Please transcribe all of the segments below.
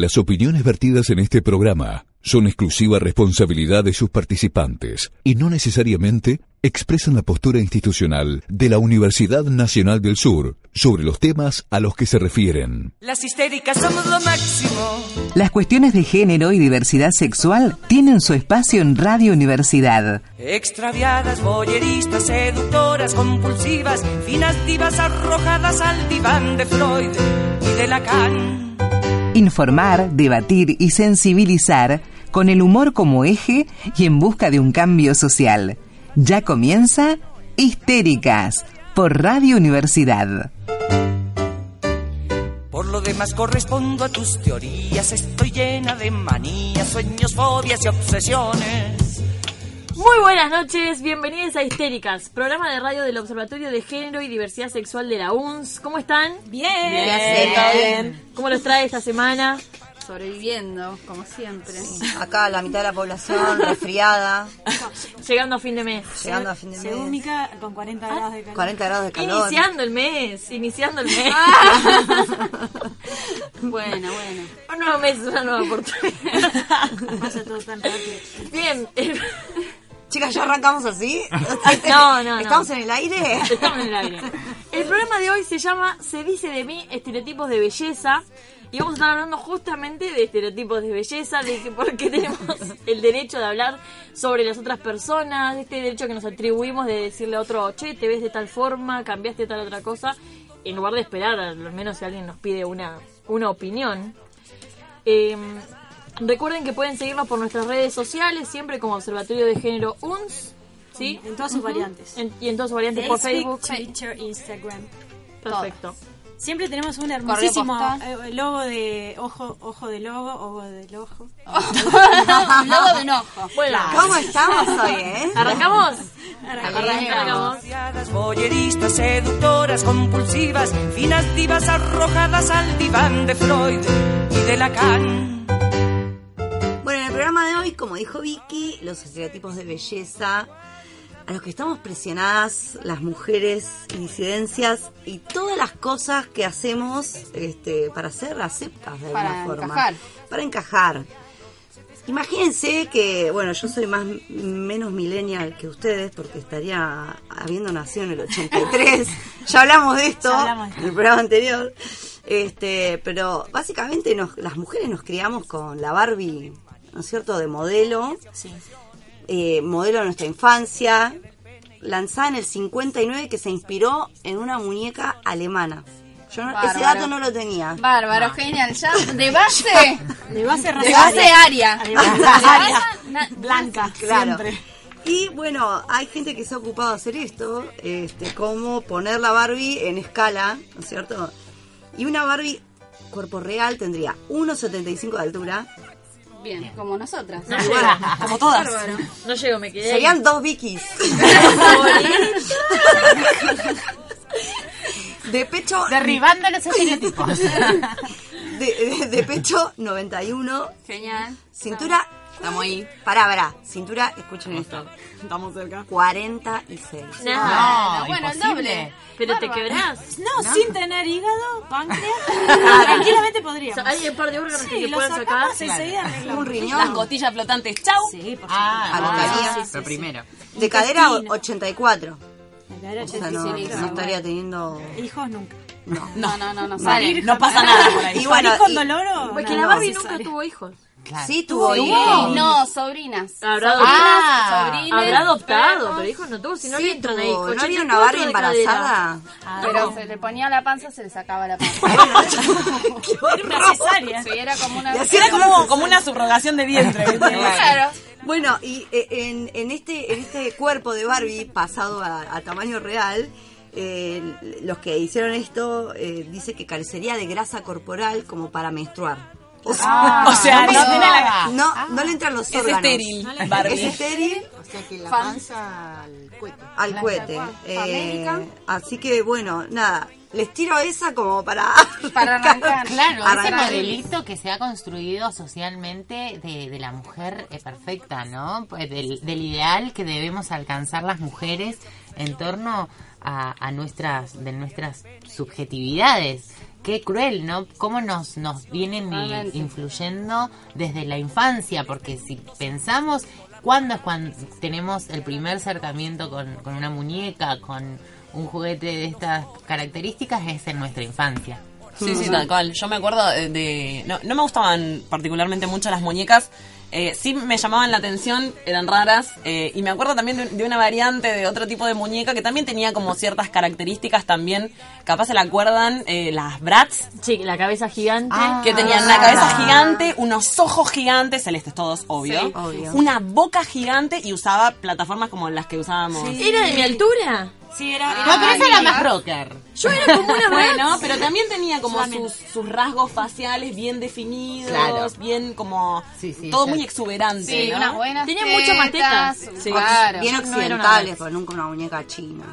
Las opiniones vertidas en este programa son exclusiva responsabilidad de sus participantes y no necesariamente expresan la postura institucional de la Universidad Nacional del Sur sobre los temas a los que se refieren. Las histéricas somos lo máximo. Las cuestiones de género y diversidad sexual tienen su espacio en Radio Universidad. Extraviadas, boyeristas, seductoras, compulsivas, finas divas arrojadas al diván de Freud y de Lacan. Informar, debatir y sensibilizar con el humor como eje y en busca de un cambio social. Ya comienza Histéricas por Radio Universidad. Por lo demás correspondo a tus teorías, estoy llena de manías, sueños, fobias y obsesiones. Muy buenas noches, bienvenidos a Histéricas, programa de radio del Observatorio de Género y Diversidad Sexual de la UNS. ¿Cómo están? Bien. Bien. ¿Cómo los trae esta semana? Sobreviviendo, como siempre. Acá la mitad de la población resfriada, Llegando a fin de mes. llegando a fin de Según mes. Mica, con 40 grados de calor. 40 grados de calor. Iniciando el mes, iniciando el mes. Bueno, bueno. Un nuevo mes, una nueva oportunidad. Pasa todo tan rápido. Bien, el- Chicas, ¿ya arrancamos así? No, no, no. ¿Estamos en el aire? Estamos en el aire. El programa de hoy se llama Se dice de mí estereotipos de belleza. Y vamos a estar hablando justamente de estereotipos de belleza, de que por qué tenemos el derecho de hablar sobre las otras personas, de este derecho que nos atribuimos de decirle a otro, che, te ves de tal forma, cambiaste tal otra cosa, en lugar de esperar, al menos si alguien nos pide una, una opinión. Eh, recuerden que pueden seguirnos por nuestras redes sociales, siempre como Observatorio de Género UNS, ¿sí? En todas sus variantes. En- y en todas sus variantes por Facebook. Twitter, Instagram. Perfecto. Siempre tenemos un hermosísimo eh, logo de ojo, ojo del logo, ojo del ojo. logo de un ojo. Bueno, ¿Cómo estamos hoy, eh? ¿arrancamos? Arrancamos. Boyeristas, seductoras, compulsivas, finas divas arrojadas al diván de Freud y de Lacan. Programa de hoy, como dijo Vicky, los estereotipos de belleza a los que estamos presionadas las mujeres y disidencias y todas las cosas que hacemos este, para ser aceptas de Para alguna forma. encajar. Para encajar. Imagínense que, bueno, yo soy más menos millennial que ustedes porque estaría habiendo nacido en el 83. ya hablamos de esto Ya hablamos de esto. en el programa anterior. Este, pero básicamente nos, las mujeres nos criamos con la Barbie, ¿no es cierto?, de modelo, Sí. eh, modelo de nuestra infancia, lanzada en el 59 que se inspiró en una muñeca alemana. Yo no- ese dato no lo tenía. Bárbaro, genial. Ya de base, De base de base aria. De base na- Blanca, Claro. siempre. Y bueno, hay gente que se ha ocupado de hacer esto, este, como poner la Barbie en escala, ¿no es cierto? Y una Barbie cuerpo real tendría 1,75 de altura. Bien, como nosotras. No llego, Como todas. Bárbaro. no llego, me quedé. ahí. Serían dos Vickies. De pecho. Derribando los estereotipos. De, de- de pecho 91. Genial. Cintura. Estamos ahí. Pará, pará. Cintura, escuchen esto. Estamos cerca. 46. No, No, bueno, el doble. pero te Bárbaro. quebrás. No, sin tener hígado, páncreas, tranquilamente O podríamos. sea, hay un par de órganos que Sí, se lo pueden sacar. arreglamos. Un riñón. Las costillas flotantes. Chau. Sí, por Ah, A lo que haría. sí, sí, primero. De cadera Intestino. 84. supuesto. La era O sea, no, 85. no estaría teniendo. Hijos nunca. No, no, no, no. Salir Sale. no pasa nada por ahí. Y bueno, ¿París con dolor o Porque no? la Barbie nunca tuvo hijos. Claro. Sí, tuvo Sí, hijos. no, sobrinas. Habrá Ah. sobrines, Habrá adoptado, pero hijos no tuvo, si no Sí, le entran ahí. tuvo. ¿No había 84 una cadera. embarazada? Pero se le ponía la panza, se le sacaba la panza. Era una cesárea. Sí, era como una... Era como, como una subrogación de vientre. Claro. Bueno, y eh, en, en este en este cuerpo de Barbie pasado a, a tamaño real, eh, los que hicieron esto eh, dice que carecería de grasa corporal como para menstruar. O sea, O sea, no no tiene la... Ah. no, no le entran los Es órganos. estéril, Es estéril O sea que la panza al cohete. al cohete. Eh, América. así que bueno, nada, les tiro esa como para Para arrancar. Claro, ese Arrancar. modelito que se ha construido socialmente de, de la mujer eh, perfecta, ¿no? Pues del, del ideal que debemos alcanzar las mujeres en torno a, a nuestras, de nuestras subjetividades. Qué cruel, ¿no? Cómo nos, nos vienen influyendo desde la infancia, porque si pensamos, ¿cuándo es cuando tenemos el primer acercamiento con, con una muñeca, con un juguete de estas características? Es en nuestra infancia. Sí, sí, tal cual. Yo me acuerdo de... de- no, no me gustaban particularmente mucho las muñecas. Eh, sí me llamaban la atención, eran raras. eh, y me acuerdo también de, de una variante de otro tipo de muñeca que también tenía como ciertas características también. Capaz se la acuerdan, eh, las Bratz. Sí, la cabeza gigante. que tenían una cabeza gigante, unos ojos gigantes, celestes todos, obvio. Sí, obvio. Una boca gigante y usaba plataformas como las que usábamos. ¿Era de mi altura? Sí, era. No, pero esa era más rocker. Yo era como una Bueno, pero también tenía como sus, sus rasgos faciales bien definidos, Claro. bien como Sí, sí, todo muy exuberante. Sí, ¿no? unas buenas Tenía mucho más tetas. Claro. Bien no occidentales, Bratz. pero nunca una muñeca china.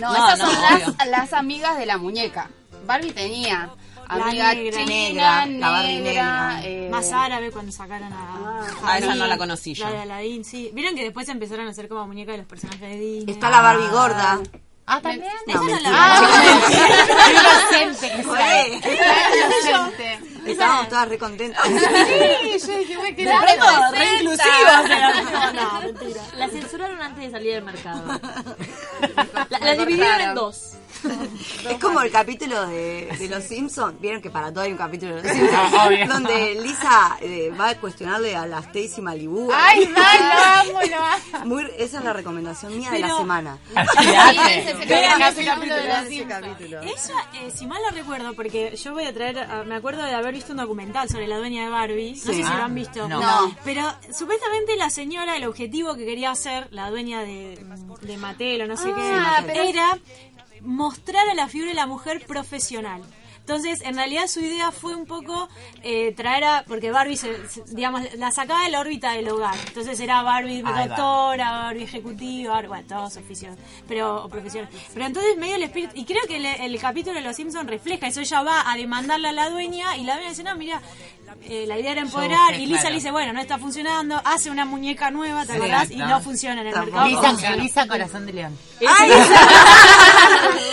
No, No, esas no, son las, las amigas de la muñeca. Barbie tenía amiga negra, china, negra, negra, la Barbie negra. eh, Más árabe cuando sacaron a. Ah, esa no la conocí yo. La de Aladdin, sí. Vieron que después empezaron a hacer como muñeca de los personajes de Disney. Está la Barbie gorda. Ah, también. No, mentira. Ah, qué inocente que Joder. inocente. Estábamos todas re contentas. Sí, yo dije, me quedé Pronto, re inclusiva. No, no, mentira. La censuraron antes de salir del mercado. La, la dividieron en dos. Es como el capítulo de, de Los Simpsons. Vieron que para todo hay un capítulo de Los Simpsons. donde Lisa eh, va a cuestionarle a la Stacy Malibu. Ay, no, lo amo, lo. Muy- esa es la recomendación mía de la semana. ese es el Vean capítulo de los Ese Simpsons. capítulo. Eso, eh, si mal no recuerdo, porque yo voy a traer, ah, me acuerdo de haber visto un documental sobre la dueña de Barbie, no sé si Ah, lo han visto. no. No. Pero supuestamente la señora, el objetivo que quería hacer, la dueña de, de Mattel o no sé Ah, qué, pero- era mostrar a la figura de la mujer profesional. Entonces, en realidad su idea fue un poco eh, traer a, porque Barbie, se, se- digamos, la sacaba de la órbita del hogar. Entonces era Barbie doctora, Barbie ejecutiva, Barbie- bueno, todos oficios, pero o. Pero entonces medio el espíritu, y creo que el, el capítulo de Los Simpsons refleja eso. Ella va a demandarle a la dueña y la dueña dice, no, mira, eh, la idea era empoderar. y Lisa claro. le dice, bueno, no está funcionando, hace una muñeca nueva, ¿te acordás? Y no funciona en el Tampoco. mercado. Lisa, Lisa Corazón de León.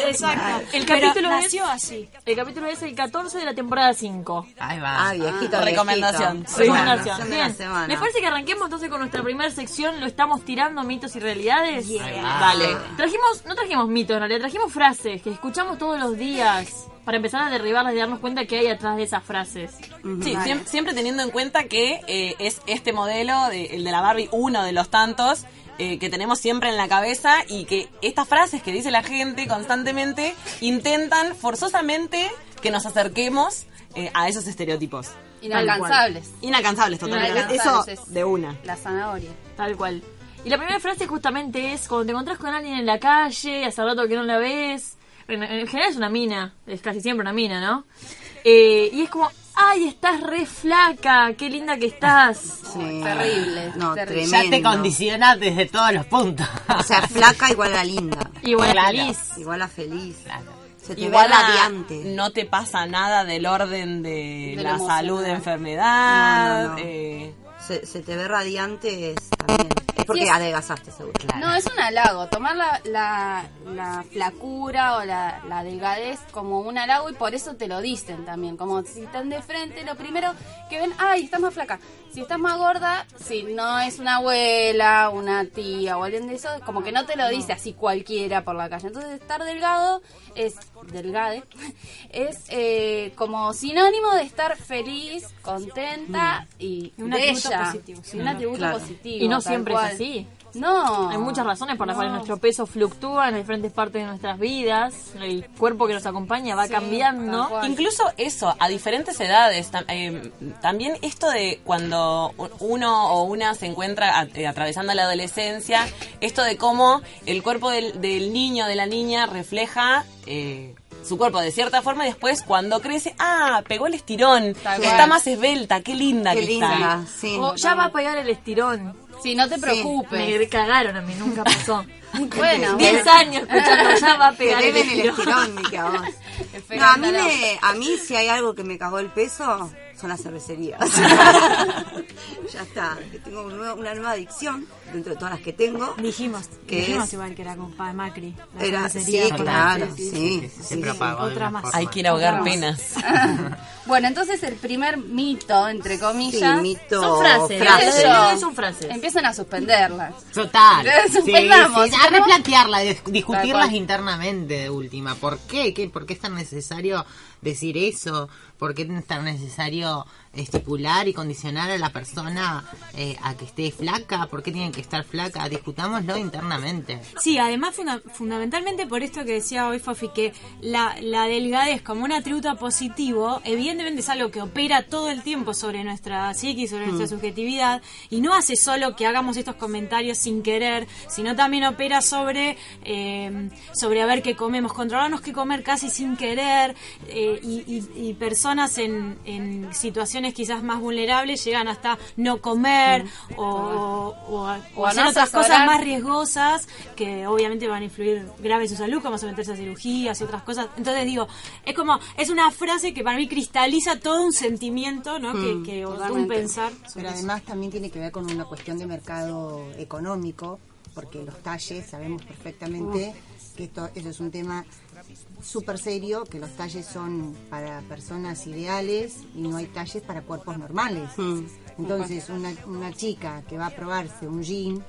Exacto. El Pero capítulo es- nació así. El capítulo es el 14 de la temporada 5. Ahí va. Ah, viejito, Recomendación. viejito. Sí. Recomendación. La Bien. semana. ¿Les parece que arranquemos entonces con nuestra primera sección? Lo estamos tirando mitos y realidades. Dale. Trajimos, no trajimos mitos, en realidad trajimos frases que escuchamos todos los días para empezar a derribarlas y darnos cuenta que hay atrás de esas frases. Sí, siem- siempre, teniendo en cuenta que eh, es este modelo, de- el de la Barbie, uno de los tantos eh, que tenemos siempre en la cabeza y que estas frases que dice la gente constantemente intentan forzosamente que nos acerquemos eh, a esos estereotipos. Inalcanzables. Inalcanzables totalmente. Eso Inalcanzables de una. La zanahoria. Tal cual. Y la primera frase justamente es cuando te encontrás con alguien en la calle, hace rato que no la ves. En, en general es una mina, es casi siempre una mina, ¿no? Eh, y es como, ay, estás re flaca, qué linda que estás. Sí. Terrible, No, terrible. Ya te tremendo. condiciona desde todos los puntos. O sea, flaca igual a linda. Bueno, Claro. feliz. Igual a feliz. Claro. Se te Igual ve a- radiante. no te pasa nada del orden de, la salud de enfermedad. No, no, no. eh, Se, se te ve radiante es también. Es porque Sí, es- adelgazaste, seguro. No, es un halago. Tomar la, la, la flacura o la, la delgadez como un halago y por eso te lo dicen también. Como si están de frente, lo primero que ven, ay, estás más flaca. Si estás más gorda, si no es una abuela, una tía o alguien de eso, como que no te lo dice así cualquiera por la calle. Entonces, estar delgado es, delgade, es eh, como sinónimo de estar feliz, contenta y Un atributo bella. Positivo, sí. Un atributo Claro. positivo. Y no siempre es así. No. Hay muchas razones por las cuales nuestro peso fluctúa en diferentes partes de nuestras vidas. El cuerpo que nos acompaña va Sí, cambiando. Incluso eso, a diferentes edades. tam- eh, también esto de cuando uno o una se encuentra eh, atravesando la adolescencia, esto de cómo el cuerpo del, del niño o de la niña refleja eh, su cuerpo de cierta forma y después cuando crece, ah, pegó el estirón, está más esbelta, qué linda Qué que linda, está. sí. O ya va a pegar el estirón. Sí, no te preocupes. Me cagaron a mí, nunca pasó. Bueno, 10 bueno. años escuchando, ya va a pegar el estirón. No, a mí, me, a mí si hay algo que me cagó el peso, son las cervecerías. ya está, que tengo un nuevo- una nueva adicción dentro de todas las que tengo. Dijimos, que dijimos es- igual que era con Pa- Macri. la Era, cervecería sí, claro, sí, sí, sí. sí. Otra más. Hay que ir a ahogar penas. Bueno, entonces el primer mito, entre Sí, comillas, mito, Son frases, son frases. empiezan a suspenderlas. Total. Suspendamos, Sí, sí, a replantearla, discutirlas internamente de última. ¿Por qué? ¿Qué? ¿Por qué es tan necesario decir eso? ¿Por qué es tan necesario estipular y condicionar a la persona eh, a que esté flaca? ¿Por qué tiene que estar flaca? Discutámoslo internamente. Sí, además funda- fundamentalmente por esto que decía hoy Fofi, que la, la delgadez como un atributo positivo, evidentemente es algo que opera todo el tiempo sobre nuestra psiquis, sobre nuestra subjetividad, y no hace solo que hagamos estos comentarios sin querer, sino también opera sobre, eh, sobre a ver qué comemos, controlarnos qué comer casi sin querer, eh, y, y- y personas en, en situaciones quizás más vulnerables llegan hasta no comer o, o- o a- O o a hacer no otras asesorar. cosas más riesgosas que obviamente van a influir grave en su salud, como someterse a cirugías y otras cosas. Entonces digo, es como, es una frase que para mí cristaliza todo un sentimiento, ¿no? que, que o todo un pensar. Pero eso. además también tiene que ver con una cuestión de mercado económico, porque los talles, sabemos perfectamente que esto, eso es un tema súper serio, que los talles son para personas ideales y no hay talles para cuerpos normales. Entonces, una, una chica que va a probarse un jean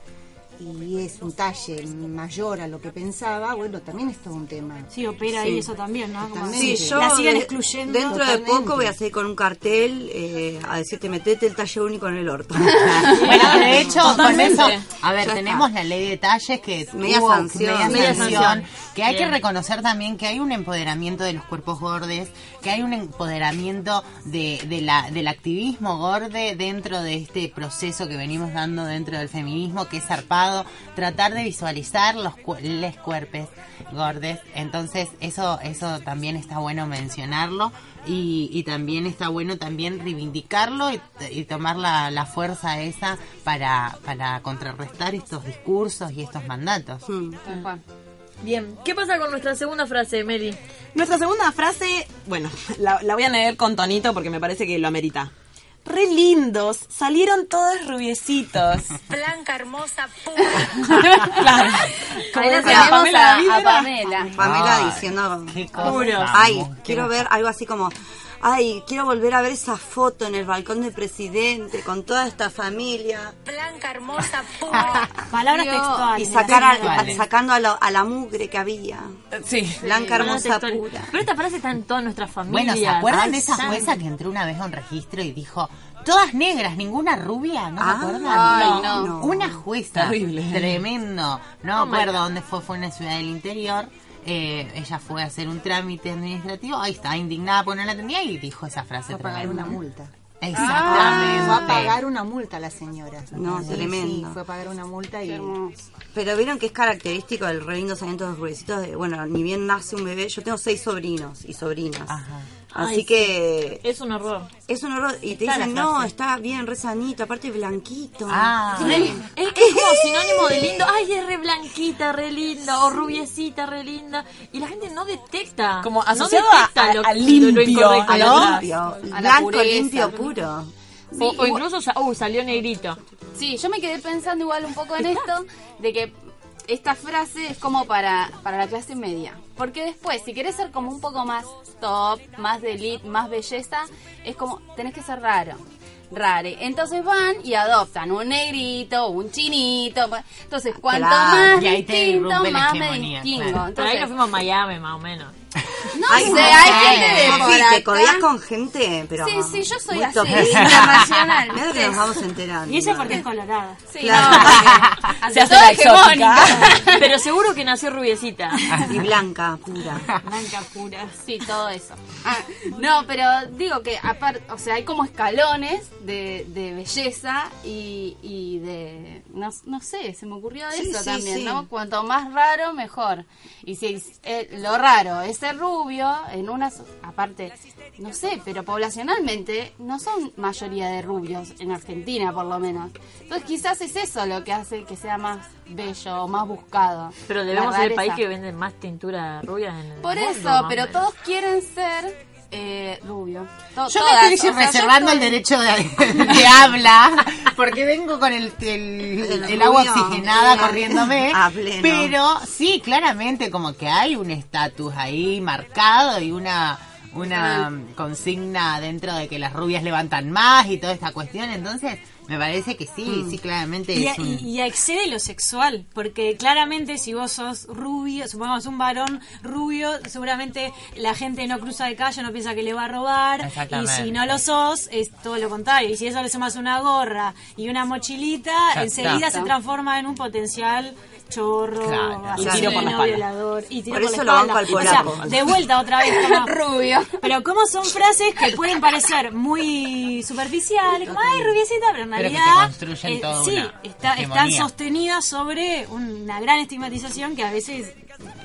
y es un talle mayor a lo que pensaba, bueno, también es todo un tema. Sí, opera ahí eso también, ¿no? Sí, yo la siguen excluyendo. dentro de poco voy a salir con un cartel eh, a decirte metete el talle único en el orto. Bueno, de hecho, con eso, a ver, Ya tenemos está. la ley de talles que Media tuvo- sanción. media Media sanción, sanción. que hay que reconocer también que hay un empoderamiento de los cuerpos gordes, que hay un empoderamiento de, de la, del activismo gorde dentro de este proceso que venimos dando dentro del feminismo, que es zarpado, tratar de visualizar los cu- les cuerpes gordes. Entonces, eso, eso también está bueno mencionarlo. Y, y también está bueno también reivindicarlo y, y tomar la, la fuerza esa para, para contrarrestar estos discursos y estos mandatos. Tal cual. Bien, ¿qué pasa con nuestra segunda frase, Meli? Nuestra segunda frase, bueno, la, la voy a leer con tonito porque me parece que lo amerita. Re lindos, salieron todos rubiecitos. Blanca, hermosa, pura. claro. Ahí la tenemos Pamela a, Pamela. Pamela Ay, diciendo, qué cosa ay, quiero ver algo así como, ay, quiero volver a ver esa foto en el balcón del presidente con toda esta familia Blanca, hermosa, pura. Palabras Digo, textuales. y sacar a- Textuales. sacando a, la- a la mugre que había. Sí. Blanca, hermosa, pura. Pero esta frase está en toda nuestra familia. Bueno, ¿se acuerdan de esa jueza que entró una vez a un registro y dijo, todas negras, ninguna rubia? ¿No Ah, se acuerdan? ay, no. no. Una jueza. Terrible. Tremendo. No Oh me my acuerdo dónde fue, fue en una ciudad del interior. Eh, ella fue a hacer un trámite administrativo, ahí estaba indignada porque no la tenía y dijo esa frase. Fue a pagar una multa. Exactamente. Fue a pagar una multa la señora. No, Sí, tremendo. sí, fue a pagar una multa y... Pero vieron que es característico del re lindo saliendo de los rubiecitos de, bueno, ni bien nace un bebé, yo tengo seis sobrinos y sobrinas. Ajá. Así Ay, que Es un horror. es un horror. Y te Está dicen, no, está bien, re sanito, aparte blanquito. Ah, Es, es como sinónimo de lindo. Ay, es re blanquita, re linda. O rubiecita, re linda. Y la gente no detecta. Como no asociado detecta a- lo, a lo limpio, incorrecto. a ¿no? lo limpio, A blanco, pureza. limpio, puro. O, o incluso, uh, salió negrito. Sí, yo me quedé pensando igual un poco en esto, de que esta frase es como para, para la clase media. Porque después, si querés ser como un poco más top, más de elite, más belleza, es como, tenés que ser raro. Rare. Entonces van y adoptan un negrito, un chinito. Entonces, cuanto Claro. más distinto, más me distingo. claro. Por ahí Entonces, nos fuimos a Miami, más o menos. No Ay, sé, no hay gente de por Sí, te codías con gente, pero... Sí, sí, yo soy muy así, internacional. Mira que nos vamos enterando. Y ella porque es colorada. Sí, Claro. no, porque ante Se hace todo la hegemónica. Pero seguro que nació rubiecita. Y blanca, pura. Blanca pura. Sí, todo eso. Ah, no, pero digo que aparte, o sea, hay como escalones de, de belleza y, y de, no, no sé, se me ocurrió Sí, eso sí, también, sí. ¿no? Cuanto más raro, mejor. Y si es- eh, lo raro es ser rubio, en unas, aparte, no sé, pero poblacionalmente no son mayoría de rubios, en Argentina por lo menos. Entonces quizás es eso lo que hace que sea más bello o más buscado. Pero debemos ser el país que vende más tintura rubia en el Por mundo, eso, pero menos. todos quieren ser Eh, rubio. To- Yo todas, me estoy reservando el derecho de, de habla porque vengo con el, el, El el agua oxigenada corriéndome. A pleno. Pero sí, claramente como que hay un estatus ahí marcado y una una consigna dentro de que las rubias levantan más y toda esta cuestión. Entonces, me parece que sí, sí, claramente Y, es un... y- y excede lo sexual, porque claramente si vos sos rubio, supongamos un varón rubio, seguramente la gente no cruza de calle, no piensa que le va a robar, y si no lo sos, es todo lo contrario. Y si eso le sumas una gorra y una mochilita, Ya enseguida está. se transforma en un potencial chorro, Claro. Y tiro por la violador, y tiro Por por eso la lo banco al O sea, polaco. de vuelta otra vez como Rubio. pero como son frases que pueden parecer muy superficiales, como ay rubiecita, pero Eh, sí, está, están sostenidas sobre una gran estigmatización que a veces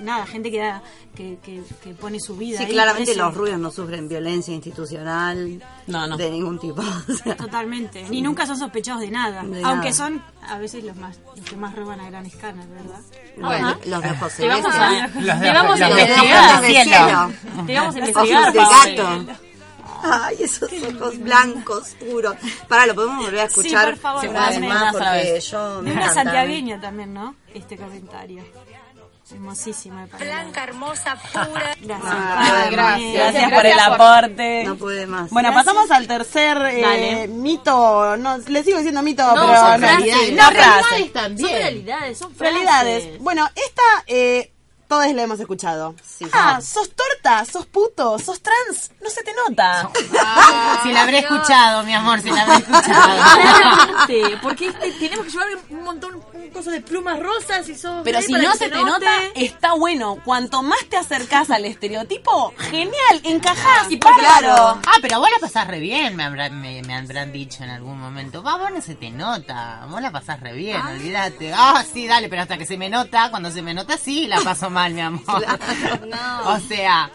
nada, gente que da, que, que, que pone su vida. Sí, ahí, claramente los rubios no sufren violencia institucional No, no. de ningún tipo. o sea. Totalmente. Ni nunca son sospechosos de nada. De aunque nada. son a veces los más los que más roban a gran escala, ¿verdad? Bueno, los de José Te vamos a, Los de- te vamos a los de investigar. Te vamos a investigar. Ay, esos ojos blancos, puros. Para, lo podemos volver a escuchar. Sí, por favor, más Una porque yo me una santiagueña también, ¿no? Este comentario. Hermosísima. Blanca, hermosa, pura. Gracias. Ah, Pame. Gracias por el aporte. No puede más. Bueno, pasamos al tercer eh, mito. No, le sigo diciendo mito, No, pero son no. frases. No, realidades Son también. realidades, son frases. Realidades. Bueno, esta eh, todos la hemos escuchado. Sí. Ah, sos torta, sos puto, sos trans, no se te nota. Si la habré escuchado, mi amor, si la habré escuchado. Claramente, porque este- tenemos que llevar un montón, un coso de plumas rosas y sos Pero gay si para no que se te note. nota, está bueno. Cuanto más te acercás al estereotipo, genial, encajás. Y bárbaro. Ah, pero vos la pasás re bien, me habrán, me, me habrán dicho en algún momento. Va, vos no se te nota, vos la pasás re bien, olvídate. Ah, sí, dale, pero hasta que se me nota, cuando se me nota, sí, la paso mal, mi amor. O sea,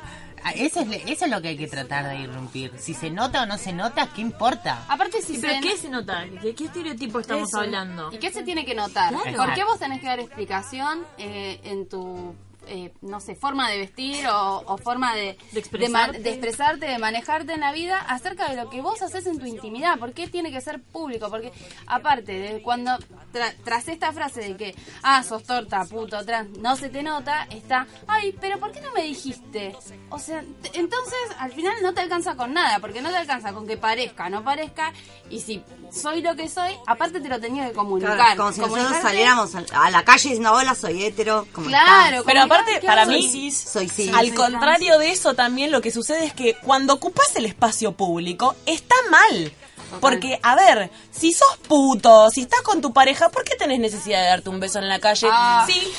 eso es, eso es lo que hay que tratar de irrumpir. Si se nota o no se nota, ¿qué importa? Aparte, si ¿Y pero se- qué se nota? ¿Qué, qué estereotipo estamos Eso. hablando? ¿Y qué se tiene que notar? Claro. ¿Por qué vos tenés que dar explicación eh, en tu, eh, no sé, forma de vestir o, o forma de, De expresarte. de expresarte, de manejarte en la vida acerca de lo que vos haces en tu intimidad? ¿Por qué tiene que ser público? Porque aparte de cuando tra- tras esta frase de que, ah, sos torta, puto, trans, no se te nota, está, ay, pero ¿por qué no me dijiste? O sea, entonces al final no te alcanza con nada, porque no te alcanza con que parezca, no parezca, y si soy lo que soy, aparte te lo tenía que comunicar. Claro, como si nosotros saliéramos a a la calle diciendo, hola, soy hetero. ¿cómo Claro, estás? Pero aparte, ¿qué para mí, Soy sí. al contrario de eso también lo que sucede es que cuando ocupas el espacio público está mal. Porque, a ver, si sos puto, si estás con tu pareja, ¿por qué tenés necesidad de darte un beso en la calle? Ah. Sí.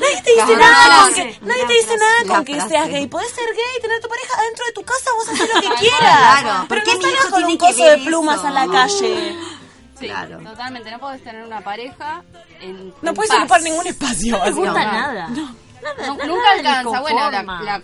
nadie te dice nada con que, nadie te dice nada con que seas gay. Podés ser gay, tener tu pareja dentro de tu casa, vos haces lo que quieras. Claro, Pero ¿por qué no salgas con un coso de plumas a la calle. Sí, Claro. totalmente. No podés tener una pareja en. No en puedes paz. ocupar ningún espacio. No me gusta nada. Nada, Nu- nada nunca alcanza. Bueno, la,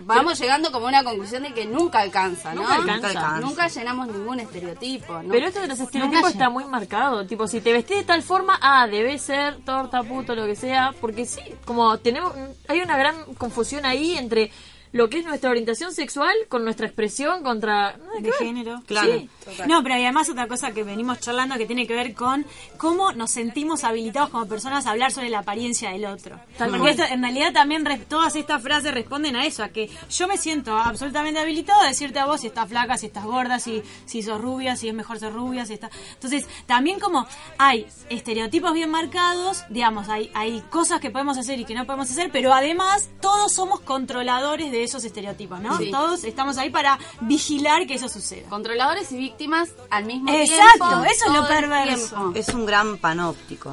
vamos llegando como a una conclusión de que nunca alcanza, ¿no? Nunca alcanza. alcanza. Nunca llenamos ningún estereotipo. ¿no? Pero esto de los estereotipos está muy marcado. Tipo, si te vestís de tal forma, ah, debe ser torta, puto, lo que sea. Porque sí, como tenemos. Hay una gran confusión ahí entre lo que es nuestra orientación sexual con nuestra expresión contra. de género. Claro. Sí. No, pero además otra cosa que venimos charlando que tiene que ver con cómo nos sentimos habilitados como personas a hablar sobre la apariencia del otro. Tal Porque esto, en realidad también todas estas frases responden a eso, a que yo me siento absolutamente habilitado a decirte a vos si estás flaca, si estás gorda, si, si sos rubia, si es mejor ser rubia, si está... Entonces, también como hay estereotipos bien marcados, digamos, hay, hay cosas que podemos hacer y que no podemos hacer, pero además todos somos controladores de esos estereotipos, ¿no? Sí. Todos estamos ahí para vigilar que eso suceda. Controladores y víctimas al mismo Exacto, tiempo. eso es lo perverso. Es un gran panóptico.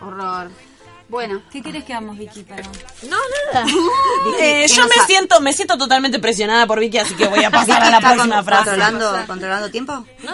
Horror. Bueno, ¿Qué querés que hagamos, Vicky? Para... No, nada. Eh, ¿qué yo me siento, me siento totalmente presionada por Vicky, así que voy a pasar a la ¿Está próxima con- frase. Controlando, controlando tiempo? No,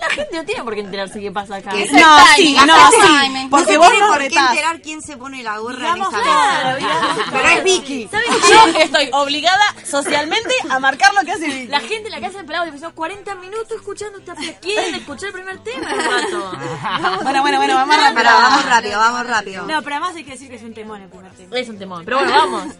la gente no tiene por qué enterarse qué pasa acá. ¿Qué? es el No, sí, no, sí. Porque no vos nos por qué enterar quién se pone la gorra en esta claro, Pero es Vicky. ¿Saben Yo estoy obligada socialmente a marcar lo que hace Vicky. La gente en la casa de Pelado empezó 40 minutos escuchando esta. ¿Quieren escuchar el primer tema, rato? Bueno, bueno, bueno, vamos rápido. Vamos rápido, vamos rápido. No, pero además hay que decir que es un temón el primer tema. Es un temón. Pero bueno, vamos.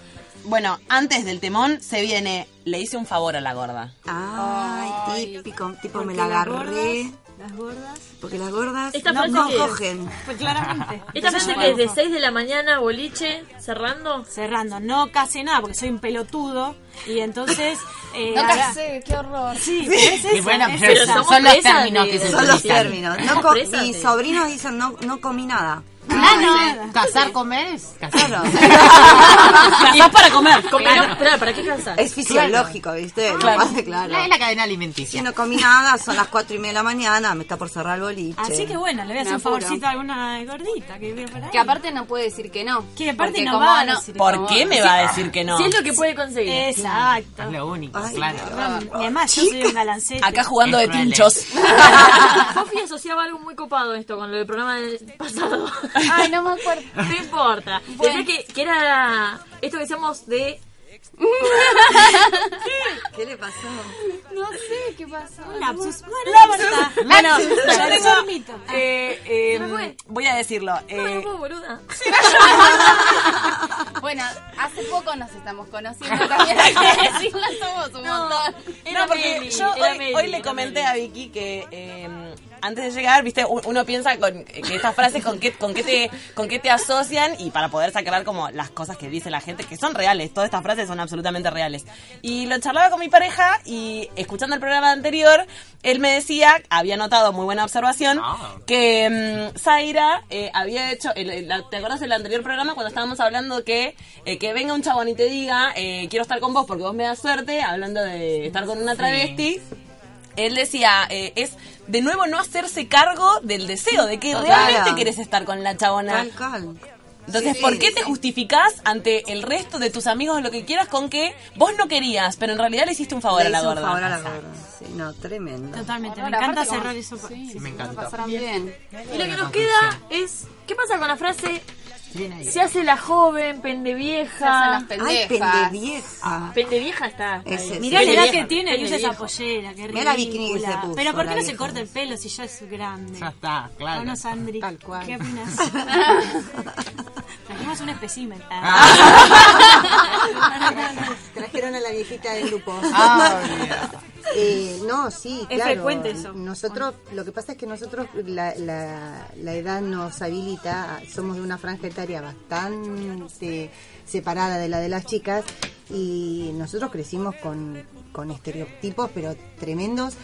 Bueno, antes del temón se viene, le hice un favor a la gorda. Ay, típico, tipo me la agarré. Las gordas. Porque las gordas Esta no, no que- cogen. Pues claramente. Esta frase que es de 6 de la mañana, boliche, cerrando. Cerrando, no casé nada porque soy un pelotudo y entonces... eh, No ahora- casé, qué horror. Sí, pero es esa, Y bueno, es esa. son los términos de- que se Son los términos. No mis sobrinos dicen no, no comí nada. Ah, no. Cazar, comer es cazar. Claro. Casás para comer. Como no, espera, ¿para qué cansar? Es fisiológico, ¿viste? No Claro. claro. La, es la cadena Si alimenticia. no comí nada, son las cuatro y media de la mañana, me está por cerrar el boliche. Así que bueno, le voy a hacer un favorcito a alguna gordita que vive por ahí. Que aparte no puede decir que no. Que aparte no va a no- decir ¿Por qué me va a decir que no? Si es lo que puede conseguir. Exacto. Es lo único, Ay, claro. Y además yo soy un galancete. Acá jugando Es de cruel. pinchos. Sofi asociaba algo muy copado esto con lo del programa del pasado. Ay, no me acuerdo. No importa. Bueno. Decía que, que era esto que decíamos de. ¿Qué le pasó? No sé qué pasó. Un lapsus. Bueno. Bueno, Yo tengo un tengo, mito. eh, eh, me fue. voy a decirlo. No, no eh, puedo, boluda. Bueno, hace poco nos estamos conociendo también. Hay que decirlo, somos un No, montón. era no, porque Meli, yo era hoy, Meli, hoy le comenté Meli. a Vicky que eh, antes de llegar, viste, uno piensa con que estas frases con qué, con qué te con qué te asocian y para poder sacar como las cosas que dice la gente que son reales, todas estas frases son absolutamente reales. Y lo charlaba con mi pareja y escuchando el programa anterior, él me decía, había notado muy buena observación, Ah. que mm, Zaira eh, había hecho, el- el- la- ¿te acuerdas del anterior programa cuando estábamos hablando que eh, que venga un chabón y te diga, eh, quiero estar con vos porque vos me das suerte, hablando de estar con una travesti? Él decía, eh, es de nuevo no hacerse cargo del deseo, de que Claro. realmente querés estar con la chabona. Entonces, Sí, ¿por qué sí. te justificás ante el resto de tus amigos o lo que quieras con que vos no querías, pero en realidad le hiciste un favor Le a la hizo un gorda? favor a la gorda. Sí, no, tremendo. Totalmente. Me encanta cerrar como- eso. Sí, sí. Me lo encantó. pasaron bien. Y lo que nos queda es. ¿Qué pasa con la frase? Se hace la joven, Se hacen las pendevieja. Ay, pendejas. pendevieja. Pendevieja está. Sí. Mirá la edad Pendevieja, que tiene y usa esa pendevieja. pollera, qué Mirá la bikini que se puso, Pero ¿por qué no se corta el pelo si ya es grande? Ya está, claro. ¿O no, Sandri? Tal cual. ¿Qué opinas? Trajimos un espécimen. Trajeron a la viejita del grupo. Ah, olvidá. Eh, no, sí, Es claro. frecuente eso. Nosotros, lo que pasa es que nosotros la, la, la edad nos habilita, somos de una franja etaria bastante separada de la de las chicas y nosotros crecimos con, con estereotipos pero tremendos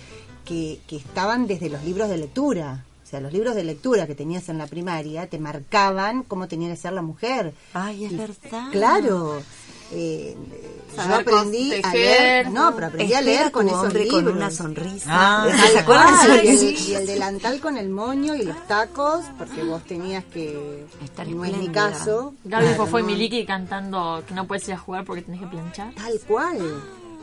que, que estaban desde los libros de lectura. O sea, los libros de lectura que tenías en la primaria te marcaban cómo tenía que ser la mujer. Ay, es Y- verdad. Claro. Eh, yo aprendí a leer, no, pero aprendí a leer con esos hombre libros. con una sonrisa. Ah, ¿Se acuerdan? Ah, y, el, Sí. y el delantal con el moño y los tacos, porque vos tenías que... Estar no es mi caso. Gaby Claro, y no. Miliki cantando que no puedes ir a jugar porque tenés que planchar. Tal cual.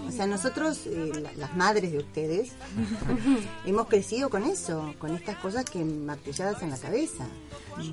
O sea, nosotros, eh, la- las madres de ustedes, hemos crecido con eso, con estas cosas que martilladas en la cabeza.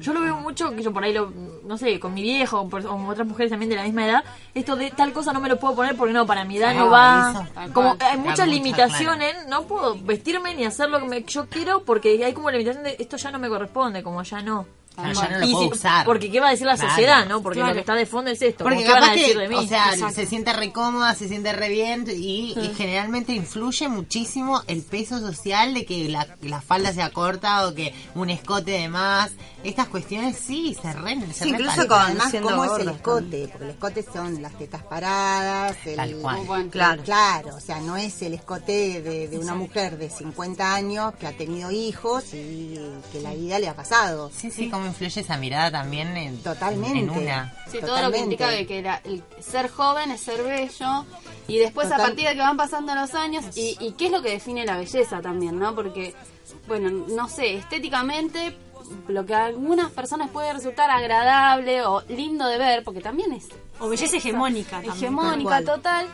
Yo lo veo mucho, que yo por ahí lo, no sé, con mi viejo o por- o otras mujeres también de la misma edad, esto de tal cosa no me lo puedo poner porque no, para mi edad no Ah, va. eso, como cual. hay muchas mucha, limitaciones, no puedo vestirme ni hacer lo que me- yo quiero porque hay como limitación de esto ya no me corresponde, como ya no. Ah, ya no lo puedo si- usar. Porque qué va a decir la Claro. sociedad, ¿no? Porque Claro. lo que está de fondo es esto. Porque como, ¿Qué van a capaz decir que, de mí? o sea, Exacto. se siente re cómoda, se siente re bien y, y generalmente influye muchísimo el peso social de que la, la falda sea corta o que un escote de más. Estas cuestiones sí, se re, se Sí, incluso con- Además, ¿cómo es el escote? Porque el escote son las tetas paradas, el, Tal cual. Bueno. Claro. Claro, o sea, no es el escote de, de una mujer de 50 años que ha tenido hijos y que la vida le ha pasado. Sí, sí, cómo influye esa mirada también en, Totalmente. en una. Sí, todo lo que implica de que la- el ser joven es ser bello y después a partir de que van pasando los años y, y qué es lo que define la belleza también, ¿no? Porque, bueno, no sé, estéticamente lo que a algunas personas puede resultar agradable o lindo de ver, porque también es O belleza hegemónica también. hegemónica total,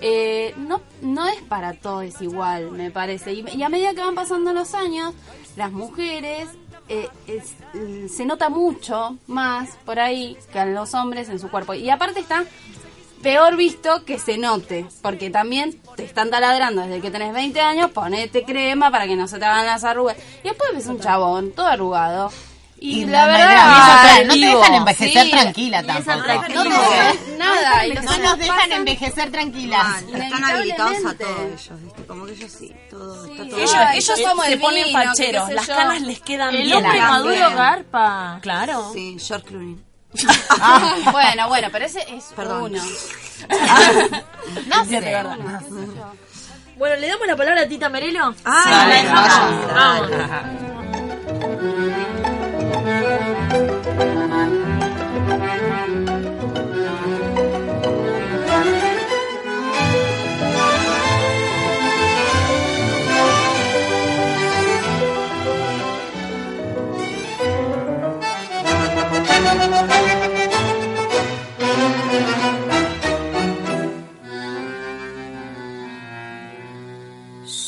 eh, no, no es para todos igual, me parece. Y, y a medida que van pasando los años, las mujeres eh, es- eh, se nota mucho más por ahí que a los hombres en su cuerpo. Y aparte está peor visto que se note, porque también te están taladrando desde que tenés 20 años, ponete crema para que no se te hagan las arrugas. Y después ves un chabón todo arrugado. Y, Y la verdad, no te dejan envejecer sí, tranquila tampoco. No te dejan- nada. No nos dejan envejecer tranquilas. Están habilitados a Inevitablemente. todo ellos, ¿viste? Como que ellos sí, todo, está todo Ellos, yo tomo se el ponen vino, facheros, las canas les quedan El bien. hombre También. maduro garpa. Claro. Sí, George Clooney. Bueno, bueno, pero ese es Perdón. uno. No sé. verdad. Bueno, ¿le damos la palabra a Tita Merelo? Ah, Sí, la dejamos. Vamos.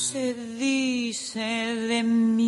Se dice de mí.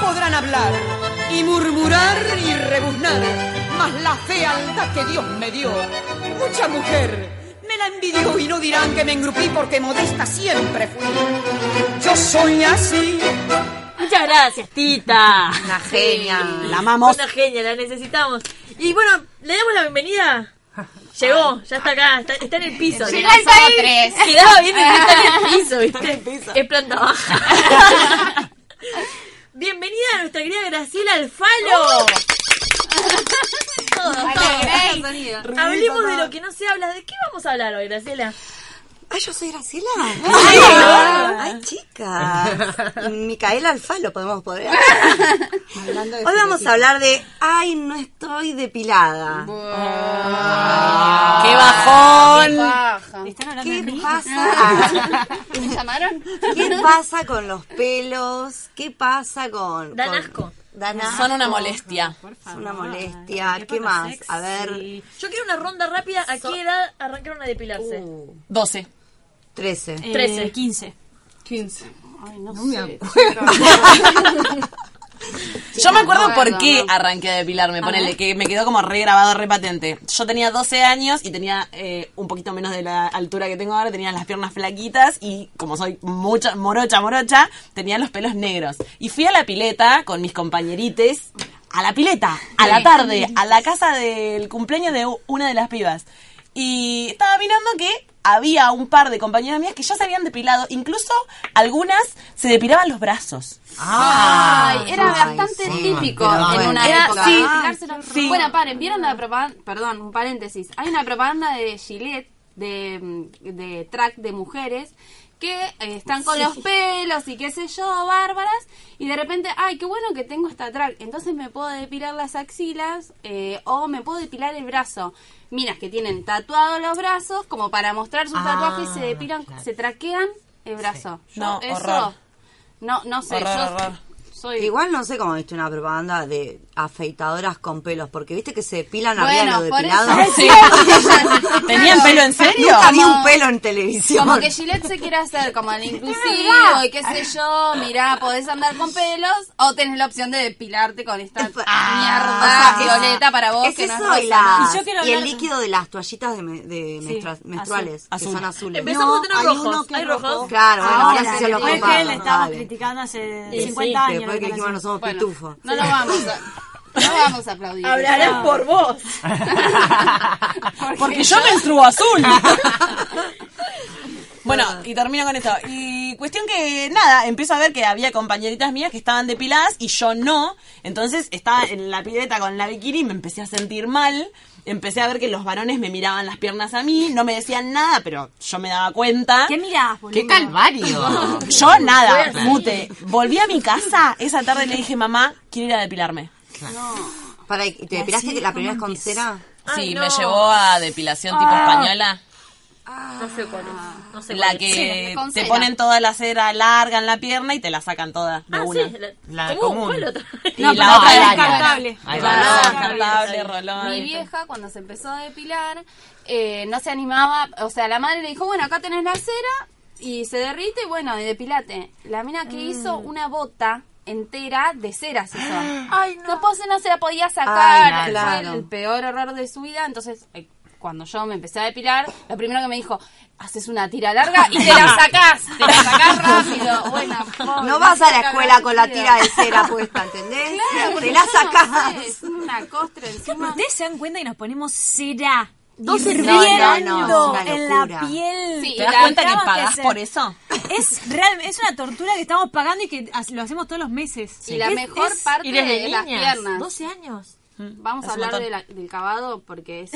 podrán hablar y murmurar y rebuznar, mas la fealdad que Dios me dio, mucha mujer me la envidió y no dirán que me engrupí porque modesta siempre fui. Yo soy así. Muchas gracias, Tita. Una genia. La amamos. Una genia, la necesitamos. Y bueno, le damos la bienvenida. Llegó, ya está acá, está, está en el piso. Llegó el país. Quedaba bien está en el piso, ¿viste? Es planta baja. Bienvenida a nuestra querida Graciela Alfalo. Todos, todos. Hablemos de lo que no se habla. ¿De qué vamos a hablar hoy, Graciela? Ay, yo soy Graciela. Ay, ay, chicas. Micaela Alfalo podemos poder. Hablando de Hoy vamos a hablar de Ay, no estoy depilada. ¡Qué Qué bajón! baja. ¿Están hablando de ¿Qué pasa? ¿Me llamaron? ¿Qué pasa con los pelos? ¿Qué pasa con. Dan con- asco. Dan asco. Son una molestia. Es una molestia. ¿Qué más? A ver. Yo quiero una ronda rápida. ¿A qué edad arrancaron a depilarse? Uh, 12. 13. Eh, 13. 15. 15. Ay, no, me sé. Yo me acuerdo no, por no, qué no. arranqué a depilarme, ponele, que me quedó como re grabado, re patente. Yo tenía 12 años y tenía eh, un poquito menos de la altura que tengo ahora, tenía las piernas flaquitas y como soy mucha, morocha, morocha, tenía los pelos negros. Y fui a la pileta con mis compañerites, a la pileta, a la tarde, a la casa del cumpleaños de una de las pibas. Y estaba mirando que había un par de compañeras mías que ya se habían depilado, incluso algunas se depilaban los brazos. Ay, era Ay, bastante sí. típico en bueno. una Era- época. sí. Sí. Bueno, paren, ¿vieron la propaganda? Perdón, un paréntesis. Hay una propaganda de Gillette, de, de track de mujeres, que eh, están con los pelos y qué sé yo, bárbaras, y de repente, ay, qué bueno que tengo esta track, entonces me puedo depilar las axilas eh, o me puedo depilar el brazo. Miras que tienen tatuados los brazos, como para mostrar sus Ah, tatuajes, se depilan, se traquean el brazo. Yo No, eso, horror. No, no sé, Horror, yo horror. Soy... Igual no sé cómo viste una propaganda de afeitadoras con pelos, porque viste que se depilan arriba de Bueno, lo por depilado. eso. Sí. ¿Tenían pelo en serio? Nunca vi un pelo en televisión. Como que Gillette se quiere hacer como el inclusivo y qué sé yo, mirá, podés andar con pelos o tenés la opción de depilarte con esta mierda Ah, o sea, es- violeta para vos es que no es y, la- el líquido de las toallitas de, me- de Sí, menstrua- menstruales, azul. que son azules. Empezamos a tener hay rojos. uno que ¿Hay es rojos? rojo. Claro, bueno, ahora, Ahora, sí se lo que estábamos dale. criticando hace Sí, 50 sí, años. Después que dijimos no somos Bueno, pitufos. no lo vamos a, no vamos a aplaudir. Hablarás por vos. Porque yo menstruo azul. Bueno, y termino con esto. Y cuestión que, nada, empiezo a ver que había compañeritas mías que estaban depiladas y yo no. Entonces estaba en la pileta con la bikini y me empecé a sentir mal. Empecé a ver que los varones me miraban las piernas a mí, no me decían nada, pero yo me daba cuenta. ¿Qué mirás, boludo? ¡Qué calvario! Yo nada, mute. Volví a mi casa esa tarde y le dije, mamá, quiero ir a depilarme. Para, ¿y ¿Te depilaste la primera vez con cera? Ay, sí, no. me llevó a depilación tipo española. No sé cuál es. No sé La cuál es. que Sí, te ponen toda la cera larga en la pierna y te la sacan toda de Ah, una. sí. La, La común. ¿Cuál otra? Y No, la pero otra es descartable. Descartable, rolón. Mi vieja, cuando se empezó a depilar, eh, no se animaba, o sea, la madre le dijo, bueno, acá tenés la cera y se derrite y bueno, y depilate. La mina que hizo una bota entera de cera se. Ay, no. No, no se la podía sacar, Ay, fue claro. el peor error de su vida, entonces... cuando yo me empecé a depilar, lo primero que me dijo, haces una tira larga y te la sacás, te la sacás rápido. Bueno, pobre, No vas a la escuela con la tira de cera puesta, ¿entendés? Claro, te la no sacás. sé, es una costra encima. Ustedes se dan cuenta y nos ponemos cera. Dos hirviendo no, no, una en la piel. Sí, ¿Te das cuenta que pagás por eso? Es real, es una tortura que estamos pagando y que lo hacemos todos los meses. Y la Es- mejor es- parte Y desde de las piernas. 12 años. Vamos Es a hablar montón. de la- del cavado porque es...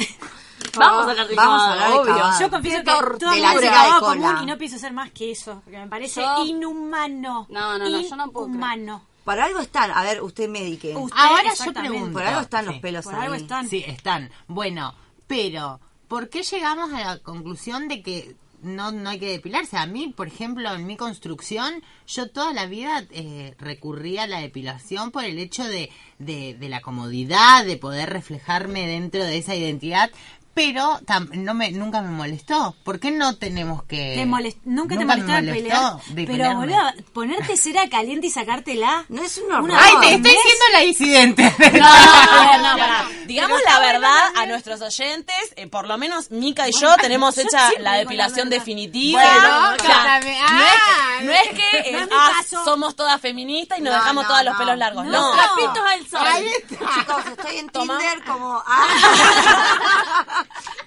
Vamos a hablar de Vamos a hablar de obvio. Yo confieso que trabajo de cola. común y no pienso hacer más que eso, porque me parece Yo- inhumano. No, no, no, yo no puedo creer. Inhumano. Por algo están, a ver, usted medique. Usted, Ahora yo exactamente. pregunto. Por algo están los Sí. pelos Por ahí. algo están. Sí, están. Bueno, pero ¿por qué llegamos a la conclusión de que no, no hay que depilarse? A mí, por ejemplo, en mi construcción, yo toda la vida eh, recurría a la depilación por el hecho de, de, de la comodidad, de poder reflejarme dentro de esa identidad. Pero tam- no me, nunca me molestó. ¿Por qué no tenemos que...? Te molest- nunca, te me molestó de molestó pelear. Pero, depilarme. boludo, ponerte cera caliente y sacártela. No es un horror. Una Ay, te estoy siendo la disidente. No, no, no. Digamos la verdad a nuestros oyentes, eh, por lo menos Mica y yo tenemos hecha la depilación definitiva. Bueno, O sea, también- no es ah, que, no es que, no eh, ah, somos todas feministas y nos No, dejamos no, todos los pelos largos. No. No. Trapitos al sol. Chicos, estoy en Toma. Tinder como... ah.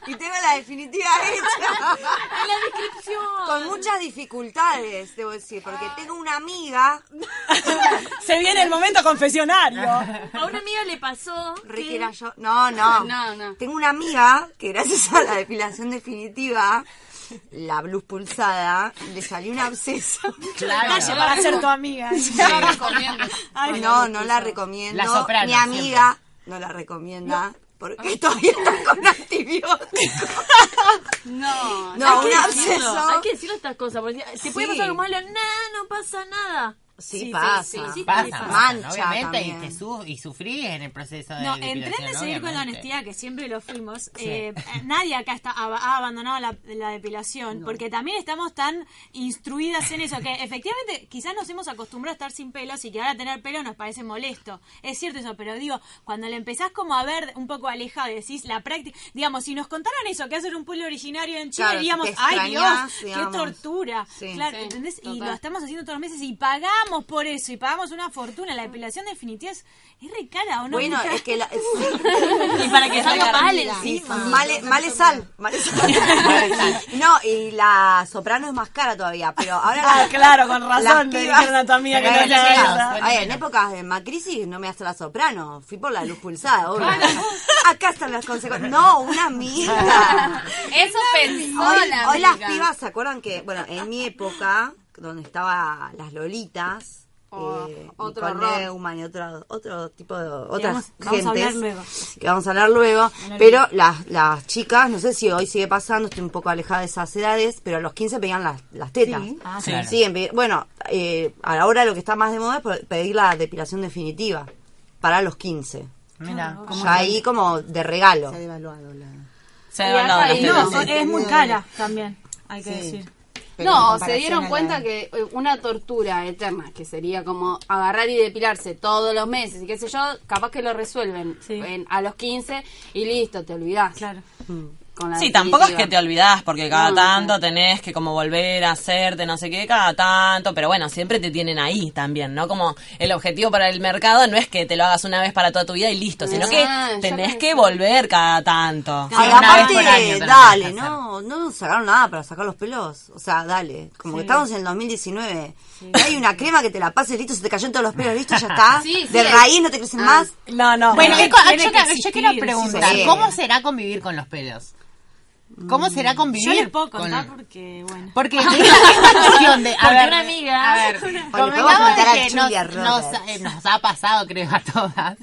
Y tengo la definitiva hecha. En la descripción. Con muchas dificultades, debo decir, porque tengo una amiga, Se viene el momento confesionario. A una amiga le pasó Ricky que... era yo. No, no. No, no. Tengo una amiga que gracias a la depilación definitiva, la blues pulsada, le salió un absceso. Calle para ser tu amiga. Yo lo recomiendo. Ay, No, no la recomiendo. La soprano, Mi amiga no la recomienda porque todavía está con antibióticos. No, No, Hay que decirlo. Hay que decirlo estas cosas. Porque te puede pasar algo malo, no, no pasa nada. Sí, Sí, pasa. sí, sí, Pasa, sí, pasa, Mancha obviamente, y, te su- y sufrís en el proceso de No, en tren de seguir con la honestidad, que siempre lo fuimos, Sí. eh, nadie acá está, ha, ha abandonado la, la depilación, porque también estamos tan instruidas en eso, que efectivamente quizás nos hemos acostumbrado a estar sin pelos y que ahora tener pelo nos parece molesto. Es cierto eso, pero digo, cuando le empezás como a ver un poco alejado y decís la práctica, digamos, si nos contaran eso, que hacer un pueblo originario en Chile, Claro, diríamos, ay Dios, qué tortura. Sí. Claro, Sí, ¿entendés? Y lo estamos haciendo todos los meses y pagamos por eso, y pagamos una fortuna. La depilación definitiva es, es re cara, ¿o no? Bueno, es que la, Y para que salga mal Sí, encima. Male, male sal, male sal. No, y la soprano es más cara todavía, pero ahora... Ah, la- claro, con razón, pibas- dijeron a tu amiga que no en épocas de Macrisis no me hace la soprano, fui por la luz pulsada, obvio. Acá están las consecuencias. No, una amiga. Eso pensó Hoy, la hoy las pibas, ¿se acuerdan que, bueno, en mi época, donde estaba las lolitas, Oh, eh, otro. Neumann y otro, otro tipo de, Que otras vamos, vamos a hablar luego. que vamos a hablar luego, pero las, las chicas, no sé si hoy sigue pasando, estoy un poco alejada de esas edades, pero a los 15 pedían las, las tetas. Sí. Ah, Sí, claro. bueno, eh, ahora lo que está más de moda es pe- pedir la depilación definitiva para los 15. Mira, Ya ahí como de regalo. Se ha devaluado la... Se ha Y devaluado No, es muy cara también, hay que Sí. decir. Pero No, se dieron cuenta la- que eh, una tortura eterna, que sería como agarrar y depilarse todos los meses y qué sé yo, capaz que lo resuelven Sí. en- a los 15 y listo, te olvidás. Claro. Con la Sí, tampoco es que te olvidás, porque cada No, tanto no. tenés que como volver a hacerte no sé qué, cada tanto, pero bueno, siempre te tienen ahí también, ¿no? Como el objetivo para el mercado no es que te lo hagas una vez para toda tu vida y listo, sino que Ah, tenés que volver cada tanto. Ay, una vez aparte, por año te lo dale, no, no sacaron nada para sacar los pelos. O sea, dale. Como que estamos en el 2019. Hay una crema que te la pases, listo, se te cayó en todos los pelos, listo, ya está. Sí, sí, de es- raíz no te crecen Ah. más. No, no. Bueno, Tiene ¿qué co- que yo, quiero- yo existir, quiero sí. preguntar, Sí. ¿cómo será convivir con los pelos? ¿Cómo será convivir? Yo les puedo con- porque, bueno. Porque esta, esta cuestión de... A Porque ver, una amiga- A ver, convengamos de que nos, nos, eh, nos ha pasado, creo, a todas,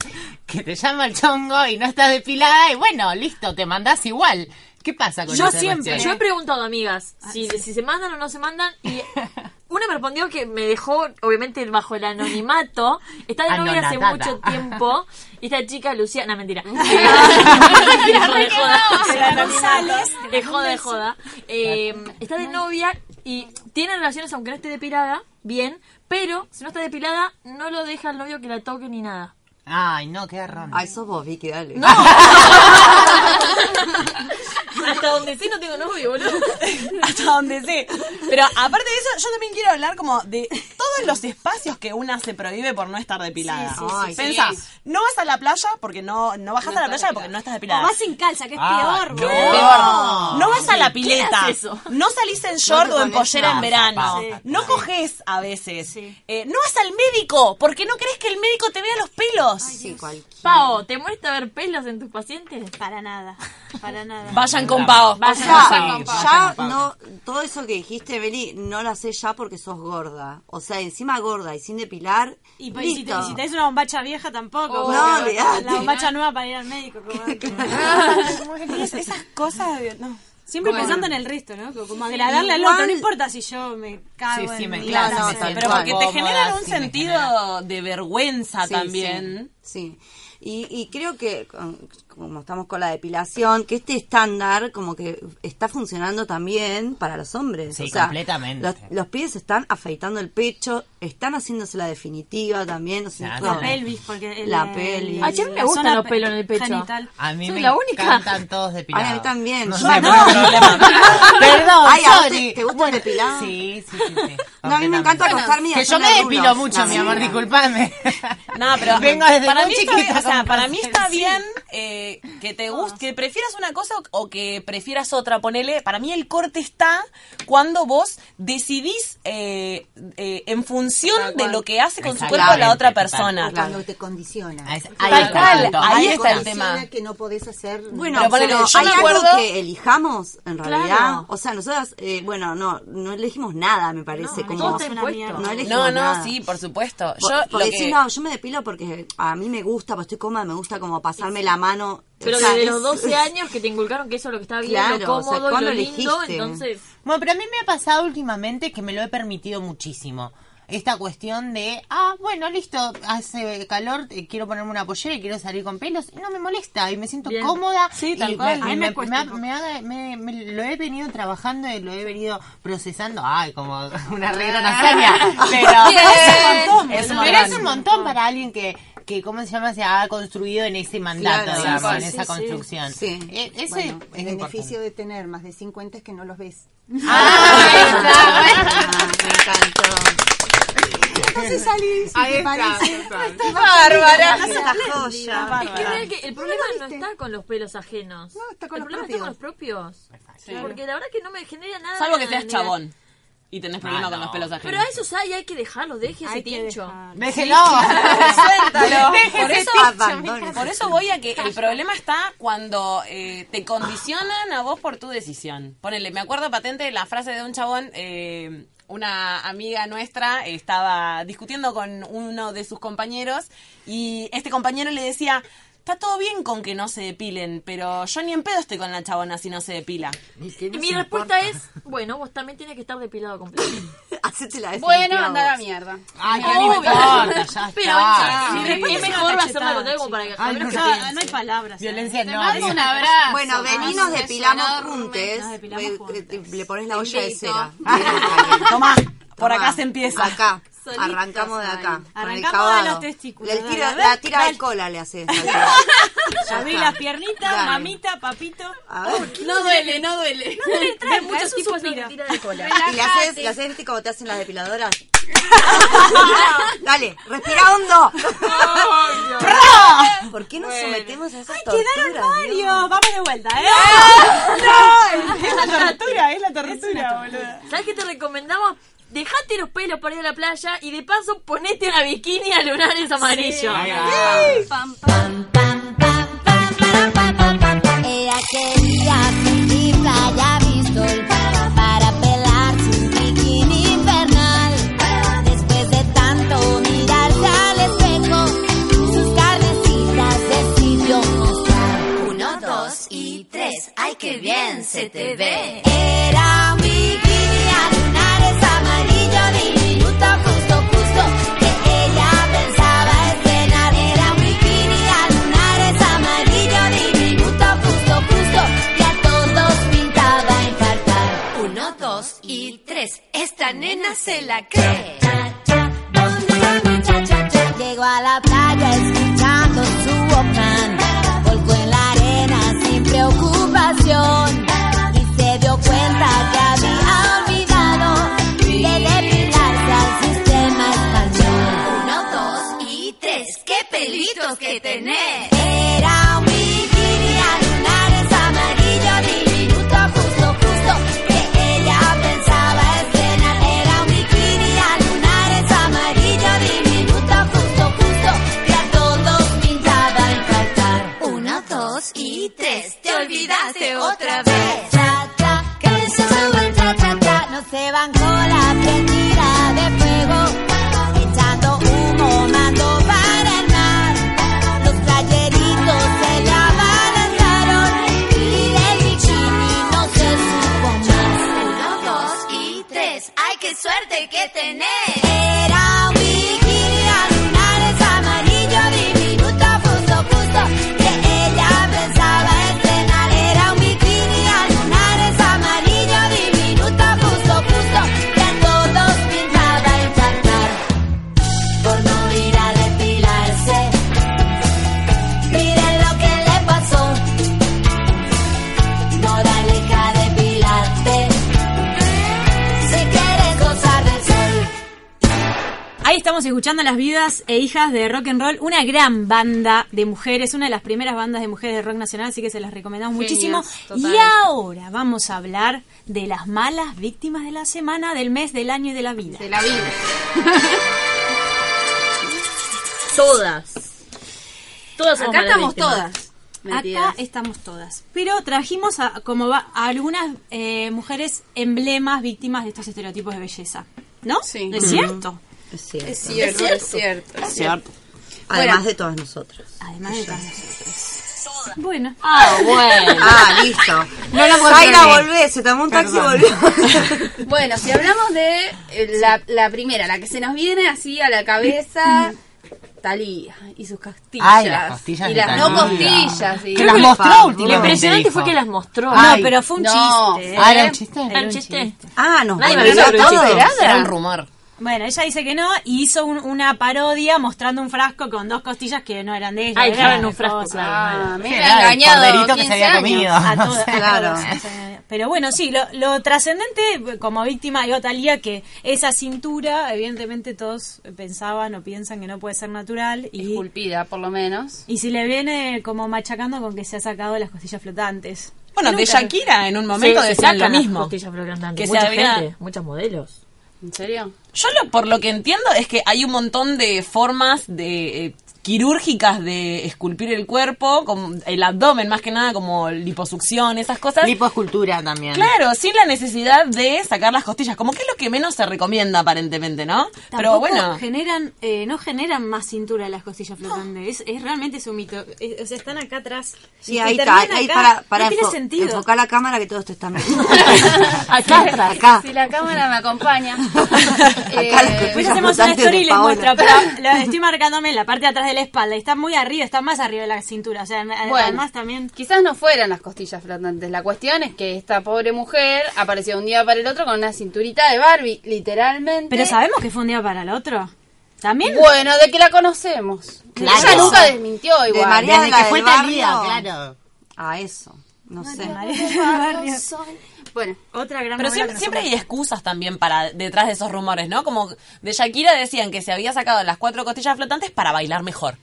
que te llama el chongo y no estás depilada y bueno, listo, te mandás igual. ¿Qué pasa con Yo esa siempre, cuestión? yo he preguntado amigas si, si se mandan o no se mandan y una me respondió que me dejó, obviamente, bajo el anonimato. Está de novia hace mucho tiempo. Y esta chica, Luciana, mentira. Mentira, de joda. De joda, de joda. Eh, está de novia y tiene relaciones aunque no esté depilada, bien, pero si no está depilada, no lo deja al novio que la toque ni nada. Ay, no, qué garrón. Ay, sos vos, Vicky, dale. No. Hasta donde sí no tengo novio, boludo. hasta donde sé. Pero aparte de eso, yo también quiero hablar como de todos los espacios que una se prohíbe por no estar depilada. Sí, sí, sí, Pensá, sí. no vas a la playa porque no, no bajas No a la playa porque no estás O depilada. vas sin calza, que es Ah, peor, no. boludo. Peor. No vas a la pileta. eso? No salís en short o en pollera en verano. Sí. No coges a veces. Sí. Eh, no vas al médico porque no crees que el médico te vea los pelos. Sí, cualquier- Pau, ¿te molesta ver pelos en tus pacientes? Para nada, para nada. Vayan con Pau. O Vayan con Pau. ya no, todo eso que dijiste, Beli, no lo sé ya porque sos gorda. O sea, encima gorda y sin depilar, Y, pues, y si, te, listo. y si tenés una bombacha vieja tampoco. Oh, no, olvidate. La bombacha nueva para ir al médico. Esas cosas. no. Siempre pensando en el resto, ¿no? Como- agradarle al otro. No importa si yo me cago Sí, sí, me claro, me siento Pero porque te generan un sí, sentido de vergüenza Sí, también. Sí. sí. Y, y creo que, como estamos con la depilación, que este estándar como que está funcionando también para los hombres. Sí, o sea, completamente. Los, los pibes están afeitando el pecho, están haciéndose la definitiva también. O sea, Claro. La pelvis, porque el, La el- pelvis. Ay, che, a mí me gustan los pe- pelos en el pecho. genital. A mí Soy me la única. encantan todos depilados. Ay, a mí también. No Yo sé, no. no. Perdón, Ay, ¿a vos te- sorry. te gusta depilado? Sí, sí, sí. sí, No, a mí me encanta acostarme y Que yo me depilo mucho, No, mi amor, disculpame. No, pero Vengo desde para mí está chiquita bien, o sea, para mí está bien eh, que te guste, que prefieras una cosa o, o que prefieras otra. Ponele, para mí el corte está cuando vos decidís eh, eh, en función de lo que hace con su cuerpo la otra persona. Cuando te condiciona. Ahí- está ahí está el tema. que no podés hacer... Bueno, Pero pero, ponele, yo hay me algo acuerdo- que elijamos, en Claro. realidad. O sea, nosotras, eh, bueno, no, no elegimos nada, me parece. No, como, no elegimos No, no, sí, por supuesto. Por- Yo lo que... sí, no, yo me depilo porque a mí me gusta, porque estoy cómoda, me gusta como pasarme la mano. Pero O sea, desde es- los 12 años que te inculcaron que eso es lo que está bien, Claro, lo o sea, cómodo y ¿cuándo lo lindo, elegiste? entonces... Bueno, pero a mí me ha pasado últimamente que me lo he permitido muchísimo. esta cuestión de, ah, bueno, listo, hace calor, eh, quiero ponerme una pollera y quiero salir con pelos, y no me molesta, y me siento Bien. cómoda. Sí, tal cual. me- me- me me lo he venido trabajando y lo he venido procesando, ay, como una regla nazaria, pero es un montón, pero montón. es un montón para alguien que que cómo se llama se ha construido en ese mandato Claro, digamos, sí, en sí, esa sí. construcción Sí. Eh, ese Bueno, es el importante. beneficio de tener más de 50 es que no los ves. Ah, me encantó. Entonces salís Ahí está, parece. Bárbara. Joya. Es que, el problema no está con los pelos ajenos. No, está con el los problema está con los propios. Porque la verdad que no me genera nada. Salvo que seas chabón y tenés problema Ah, con no. los pelos Pero ajenos. a esos hay, hay que dejarlos, deje ese tincho. dejar. Déjelo. Suéltalo. Por eso, Abandones. por eso voy a que el problema está cuando eh, te condicionan a vos por tu decisión. Ponele, me acuerdo patente la frase de un chabón, eh, una amiga nuestra estaba discutiendo con uno de sus compañeros y este compañero le decía, está todo bien con que no se depilen, pero yo ni en pedo estoy con la chabona si no se depila. Y mi respuesta es, bueno, vos también tienes que estar depilado completo. Hacete la Bueno, anda a la mierda. Ay, qué Obvio. importa, ya Pero está. mi Sí. respuesta es mejor hacerla con algo para que Ay, no, No, hay palabras. Violencia Te no. mando diga. un abrazo. Bueno, vení, nos depilamos depilamos Le- pones la olla de cera. Tomá, por acá se empieza. Acá. Solitos Arrancamos de acá. Arrancamos de los testículos, Le tira- dale, la tira de cola le haces. Abrí las piernitas, Dale. mamita, papito. A ver. No duele, no duele. Hay muchos tipos de tira de cola. Y le haces, le haces viste como te hacen las depiladoras. Dale, respira hondo. ¿Por qué nos sometemos a esas torturas? Mario, Dios? vamos de vuelta, ¿eh? Es la tortura, es la tortura, boludo. ¿Sabes qué te recomendamos? Dejate los pelos para ir a la playa y de paso ponete una bikini a lunares amarillos. Pam, pam. Ella quería sentir playa Bristol para pelar su bikini infernal. Después de tanto mirarse al espejo, sus carnecitas decidió mostrar. Uno, dos y tres. ¡Ay, qué bien se te ve! Esta nena se la cree. Cha, cha, ¿dónde está mi cha, cha, cha? Llegó a la playa escuchando su Walkman. Volcó en la arena sin preocupación. Y se dio cuenta que había olvidado de depilarse al sistema español. Uno, dos y tres. ¡Qué pelitos que tenés! Dos y tres, te olvidaste otra vez. Cha, cha, que se sube el cha, cha, cha. No se bancó la prendida de fuego, echando humo, mando para el mar. Los playeritos se le abalanzaron y del bikini no se supo más. Uno, dos y tres, ¡ay qué suerte que tenés! Ahí estamos escuchando las vidas e hijas de rock and roll, una gran banda de mujeres, una de las primeras bandas de mujeres de rock nacional, así que se las recomendamos muchísimo. Y ahora vamos a hablar de las malas víctimas de la semana, del mes, del año y de la vida. De la vida. Todas. Todas Acá estamos víctimas. todas. Mentiras. Acá estamos todas. Pero trajimos a, como va, a algunas eh, mujeres emblemas víctimas de estos estereotipos de belleza. ¿No? Sí. ¿Es Ujú. cierto? Es cierto. Es cierto, es cierto. Es cierto. Además Bueno. de todas nosotras. Además de todas nosotras. Bueno. Ah, bueno. Ah, listo. No lo Zaira, volvé, se tomó un taxi y volvió. Bueno, si hablamos de eh, la, la primera, la que se nos viene así a la cabeza, Talía y sus costillas. Ay, las costillas Y las no costillas. y- Que las mostró últimamente, Lo impresionante fue que las mostró. Ay, no, pero fue un no. chiste. Ah, ¿era ¿eh? un chiste? Era un chiste. Ah, nos Nadie me todo. Era un rumor. Bueno, ella dice que no y hizo un- una parodia mostrando un frasco con dos costillas que no eran de ella. Ay, eran claro, en de un frasco. Ah, me era el engañado que se 15 había años. comido. A Claro. Pero bueno, sí, lo, lo trascendente como víctima de Talía que esa cintura, evidentemente todos pensaban o piensan que no puede ser natural y, Esculpida, por lo menos. y si le viene como machacando con que se ha sacado las costillas flotantes. Bueno, de Shakira en un momento Sí, se decían lo mismo. costillas flotantes. Que se Mucha había- gente, muchos modelos. ¿En serio? Yo lo, por lo que entiendo es que hay un montón de formas de eh, quirúrgicas de esculpir el cuerpo, como el abdomen más que nada, como liposucción, esas cosas. Lipoescultura también. Claro, sin la necesidad de sacar las costillas, como que es lo que menos se recomienda aparentemente, ¿no? Pero bueno, generan, eh, no generan más cintura las costillas flotantes. Es, es realmente su mito. Es- o sea, están acá atrás. Sí, Y ahí está. Ahí acá. para, para no tiene enfo- sentido. enfocar la cámara que todos te están viendo. Acá atrás. Acá. Si la cámara me acompaña. Acá Eh, costillas hacemos una story y les muestro, pero lo estoy marcándome en la parte de atrás de la espalda. Y está muy arriba, está más arriba de la cintura. O sea, Bueno, además también... quizás no fueran las costillas flotantes. La cuestión es que esta pobre mujer apareció de un día para el otro con una cinturita de Barbie, literalmente. Pero sabemos que fue un día para el otro. También... Bueno, de que la conocemos. Claro. Ella nunca desmintió De igual. María Desde que fue barrio. Claro. A eso. No sé. Bueno, Otra gran pero siempre, siempre hay excusas también para detrás de esos rumores, ¿no? Como de Shakira decían que se había sacado las cuatro costillas flotantes para bailar mejor,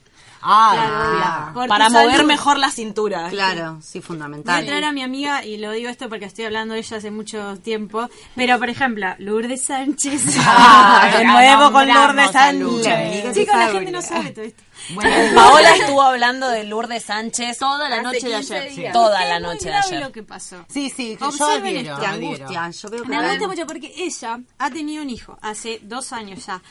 Ah, tu para mover salud. mejor la cintura. Claro, sí, Voy a fundamental. traer a mi amiga, y lo digo esto porque estoy hablando de ella hace mucho tiempo, pero por ejemplo, Lourdes Sánchez. Ah, de nuevo con Lourdes. Sánchez. Chicos, la gente no sabe todo esto. Paola estuvo hablando de Lourdes Sánchez Toda la noche de 15 ayer. días. toda la noche de ayer. lo que pasó. Sí, sí, yo angustia. Yo veo que Me angustia mucho porque ella ha tenido un hijo hace dos años ya.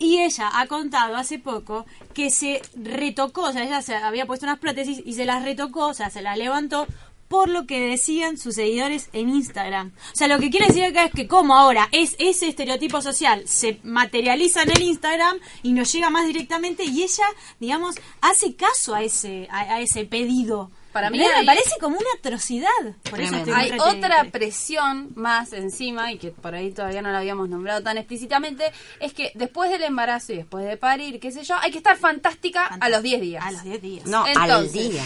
Y ella ha contado hace poco que se retocó, o sea, ella se había puesto unas prótesis y se las retocó, o sea, se las levantó por lo que decían sus seguidores en Instagram. O sea, lo que quiere decir acá es que como ahora es ese estereotipo social se materializa en el Instagram y nos llega más directamente y ella, digamos, hace caso a ese a, a ese pedido. Para mí me parece como una atrocidad. Por eso Hay otra presión más encima, y que por ahí todavía no la habíamos nombrado tan explícitamente, es que después del embarazo y después de parir, qué sé yo, hay que estar fantástica a los 10 días. A los 10 días. No, al día.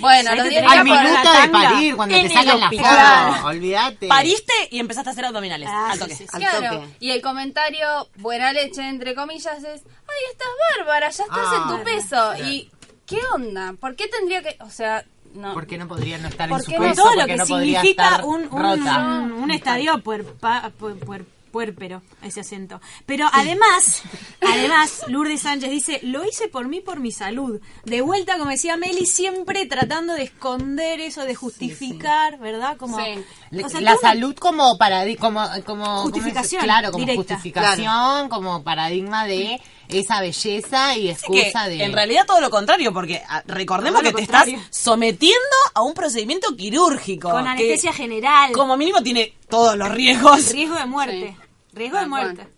Bueno, a los que 10 tener días Al minuto de parir, cuando te sacan la foto, olvídate. Pariste y empezaste a hacer abdominales. Ah, al sí, toque. sí, sí. Al Claro, toque. y el comentario buena leche, entre comillas, es, ay, estás bárbara, ya estás Ah. en tu peso. Y, ¿qué onda? ¿Por qué tendría que, o sea, no... ¿Por qué no podría no estar en su peso? todo lo que no significa un, un, rota. un- un estadio puerpa- pu- puer- puérpero, ese acento. Pero además, además, Lourdes Sánchez dice, lo hice por mí, por mi salud. De vuelta, como decía Meli, siempre tratando de esconder eso, de justificar, ¿verdad? Como, Sí. o sea, la una- salud como paradi como como Justificación claro como directa. justificación como paradigma de esa belleza y que, excusa de en realidad todo lo contrario, porque ah, recordemos que te contrario. estás sometiendo a un procedimiento quirúrgico. con que anestesia general, Como mínimo tiene todos los riesgos. riesgo de muerte. Riesgo de muerte.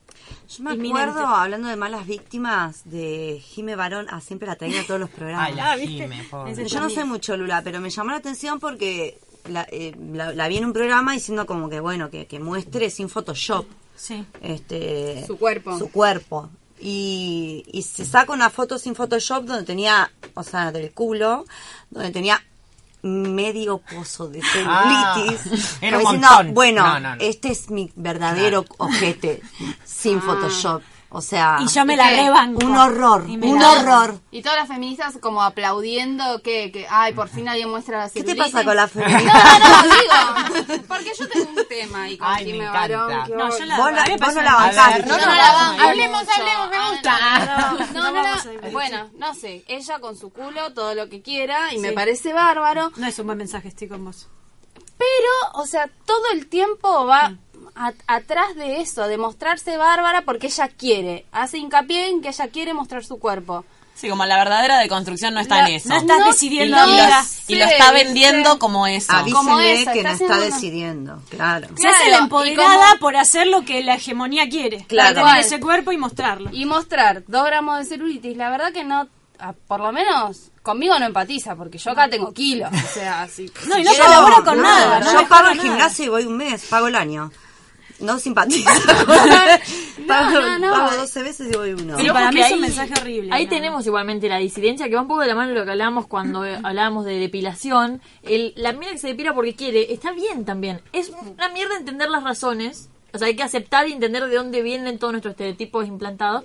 Yo me Inminente. acuerdo, hablando de malas víctimas, de Jime Barón, ah, siempre la traía a todos los programas. Ay, la Ah. Jime, pobre. Yo no soy mucho Lula, pero me llamó la atención porque la, eh, la- la vi en un programa diciendo como que, bueno, que, que muestre sin Photoshop Sí. este Su cuerpo. Su cuerpo. Y, y se saca una foto sin Photoshop donde tenía, o sea, del culo, donde tenía medio pozo de Ah, celulitis. era un diciendo, bueno, No, no, no. este es mi verdadero ojete sin Photoshop. O sea, Y yo me la rebanco. un horror, Y un la- horror. Y todas las feministas como aplaudiendo que, que ay, por fin alguien muestra la ¿Qué te celulitis. pasa con la No, feminista? no, digo, porque yo tengo un tema ahí con Ay, me No, yo la- Vos, la- vos no la bancás. no, no no, la no, banco hablemos, hablemos, me Ah, gusta. No, no, No no, no. Bueno, no sé, ella con su culo, todo lo que quiera, y me parece bárbaro. No es un buen mensaje, estoy con vos. Pero, o sea, todo el tiempo va a- atrás de eso, de mostrarse bárbara porque ella quiere. Hace hincapié en que ella quiere mostrar su cuerpo. Sí, como la verdadera deconstrucción no está La- en eso. no estás decidiendo y, lo, ahora. y lo está vendiendo sí. como eso. Como que está no está decidiendo, claro. Se hace la empoderada como- por hacer lo que la hegemonía quiere. Claro. Para tener ese cuerpo y mostrarlo. Y mostrar dos gramos de celulitis, la verdad que no, por lo menos conmigo no empatiza, porque yo acá tengo kilos. O sea, si, No, y no colabora con no, nada. no yo pago el gimnasio y voy un mes, pago el año. No simpatizo. pago, no, no. pago 12 veces y voy uno. Pero para mí que es un ahí- mensaje horrible. Ahí ¿no? tenemos igualmente la disidencia, que va un poco de la mano de lo que hablábamos cuando hablábamos de depilación. El, la mina que se depila porque quiere, está bien también. Es una mierda entender las razones. O sea, hay que aceptar y entender de dónde vienen todos nuestros estereotipos implantados.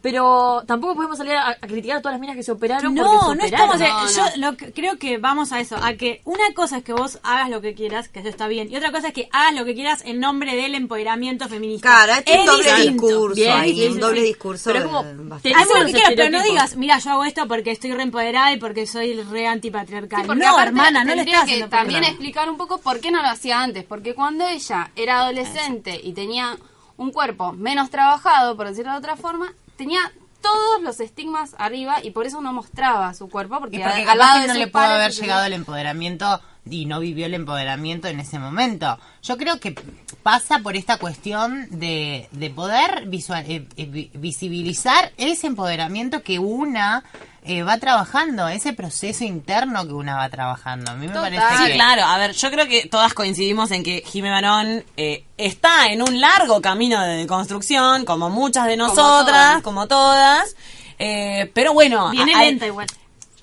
Pero tampoco podemos salir a, a criticar a todas las minas que se operaron. porque No, se no operaron. estamos. No, yo lo que- creo que vamos a eso, a que una cosa es que vos hagas lo que quieras, que eso está bien, y otra cosa es que hagas lo que quieras en nombre del empoderamiento feminista. Claro, un Es doble distinto. discurso Bien, ahí, sí, un sí. doble discurso. Pero como- te- lo que quieras, pero no digas, mira, yo hago esto porque estoy re empoderada y porque soy re antipatriarcal. No, hermana, no le tendría estás que haciendo también explicar un poco por qué no lo hacía antes. Porque cuando ella era adolescente y tenía un cuerpo menos trabajado, por decirlo de otra forma, tenía todos los estigmas arriba y por eso no mostraba su cuerpo. Porque, Y porque al lado de no le pudo haber llegado el empoderamiento y no vivió el empoderamiento en ese momento. Yo creo que pasa por esta cuestión de, de poder visual, eh, eh, vi- visibilizar ese empoderamiento que una eh, va trabajando, ese proceso interno que una va trabajando. A mí me Total. parece Sí, que... claro. A ver, yo creo que todas coincidimos en que Jimé Barón eh, está en un largo camino de construcción, como muchas de nosotras, todas. como todas. Eh, pero bueno, Viene lenta igual.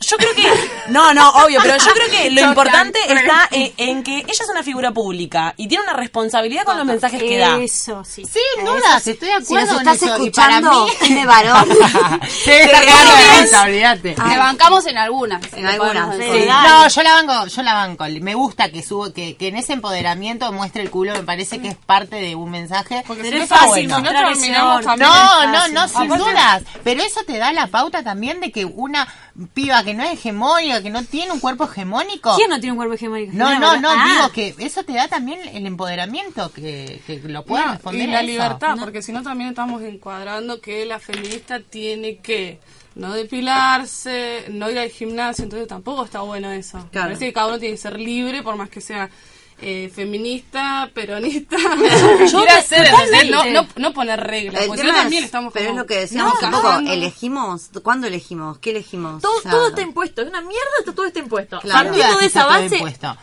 Yo creo que. No, no, obvio, pero yo creo que lo importante está en, en que ella es una figura pública y tiene una responsabilidad con los mensajes que da. Eso, sí. Sin dudas, estoy de Si nos acuerdo estás en eso. y para escuchando, mí... Jimé Barón. Sí, está claro, olvídate. Te bancamos en algunas. En algunas, sí. No, yo la banco, yo la banco. Me gusta que subo, que, que en ese empoderamiento muestre el culo, me parece que es parte de un mensaje. Pero Pero es está fácil bueno. orto. No, no, no, sin dudas. Pero eso te da la pauta también de que una piba que no es hegemónica, que no tiene un cuerpo hegemónico. ¿Quién no tiene un cuerpo hegemónico? No, no, no, Ah. digo que eso te da también el empoderamiento, que, que lo puedas No, responder y a la eso. libertad, porque si no también estamos encuadrando que la feminista tiene que no depilarse, no ir al gimnasio, entonces tampoco está bueno eso. Claro. parece que cada uno tiene que ser libre, por más que sea eh, feminista, peronista. No, no, no poner reglas, porque también estamos pero es lo que decíamos no, un poco, elegimos, ¿cuándo elegimos? ¿Qué elegimos? Todo, O sea, todo está impuesto, es una mierda, está- todo está impuesto. Claro. Partiendo de está esa base, impuesto.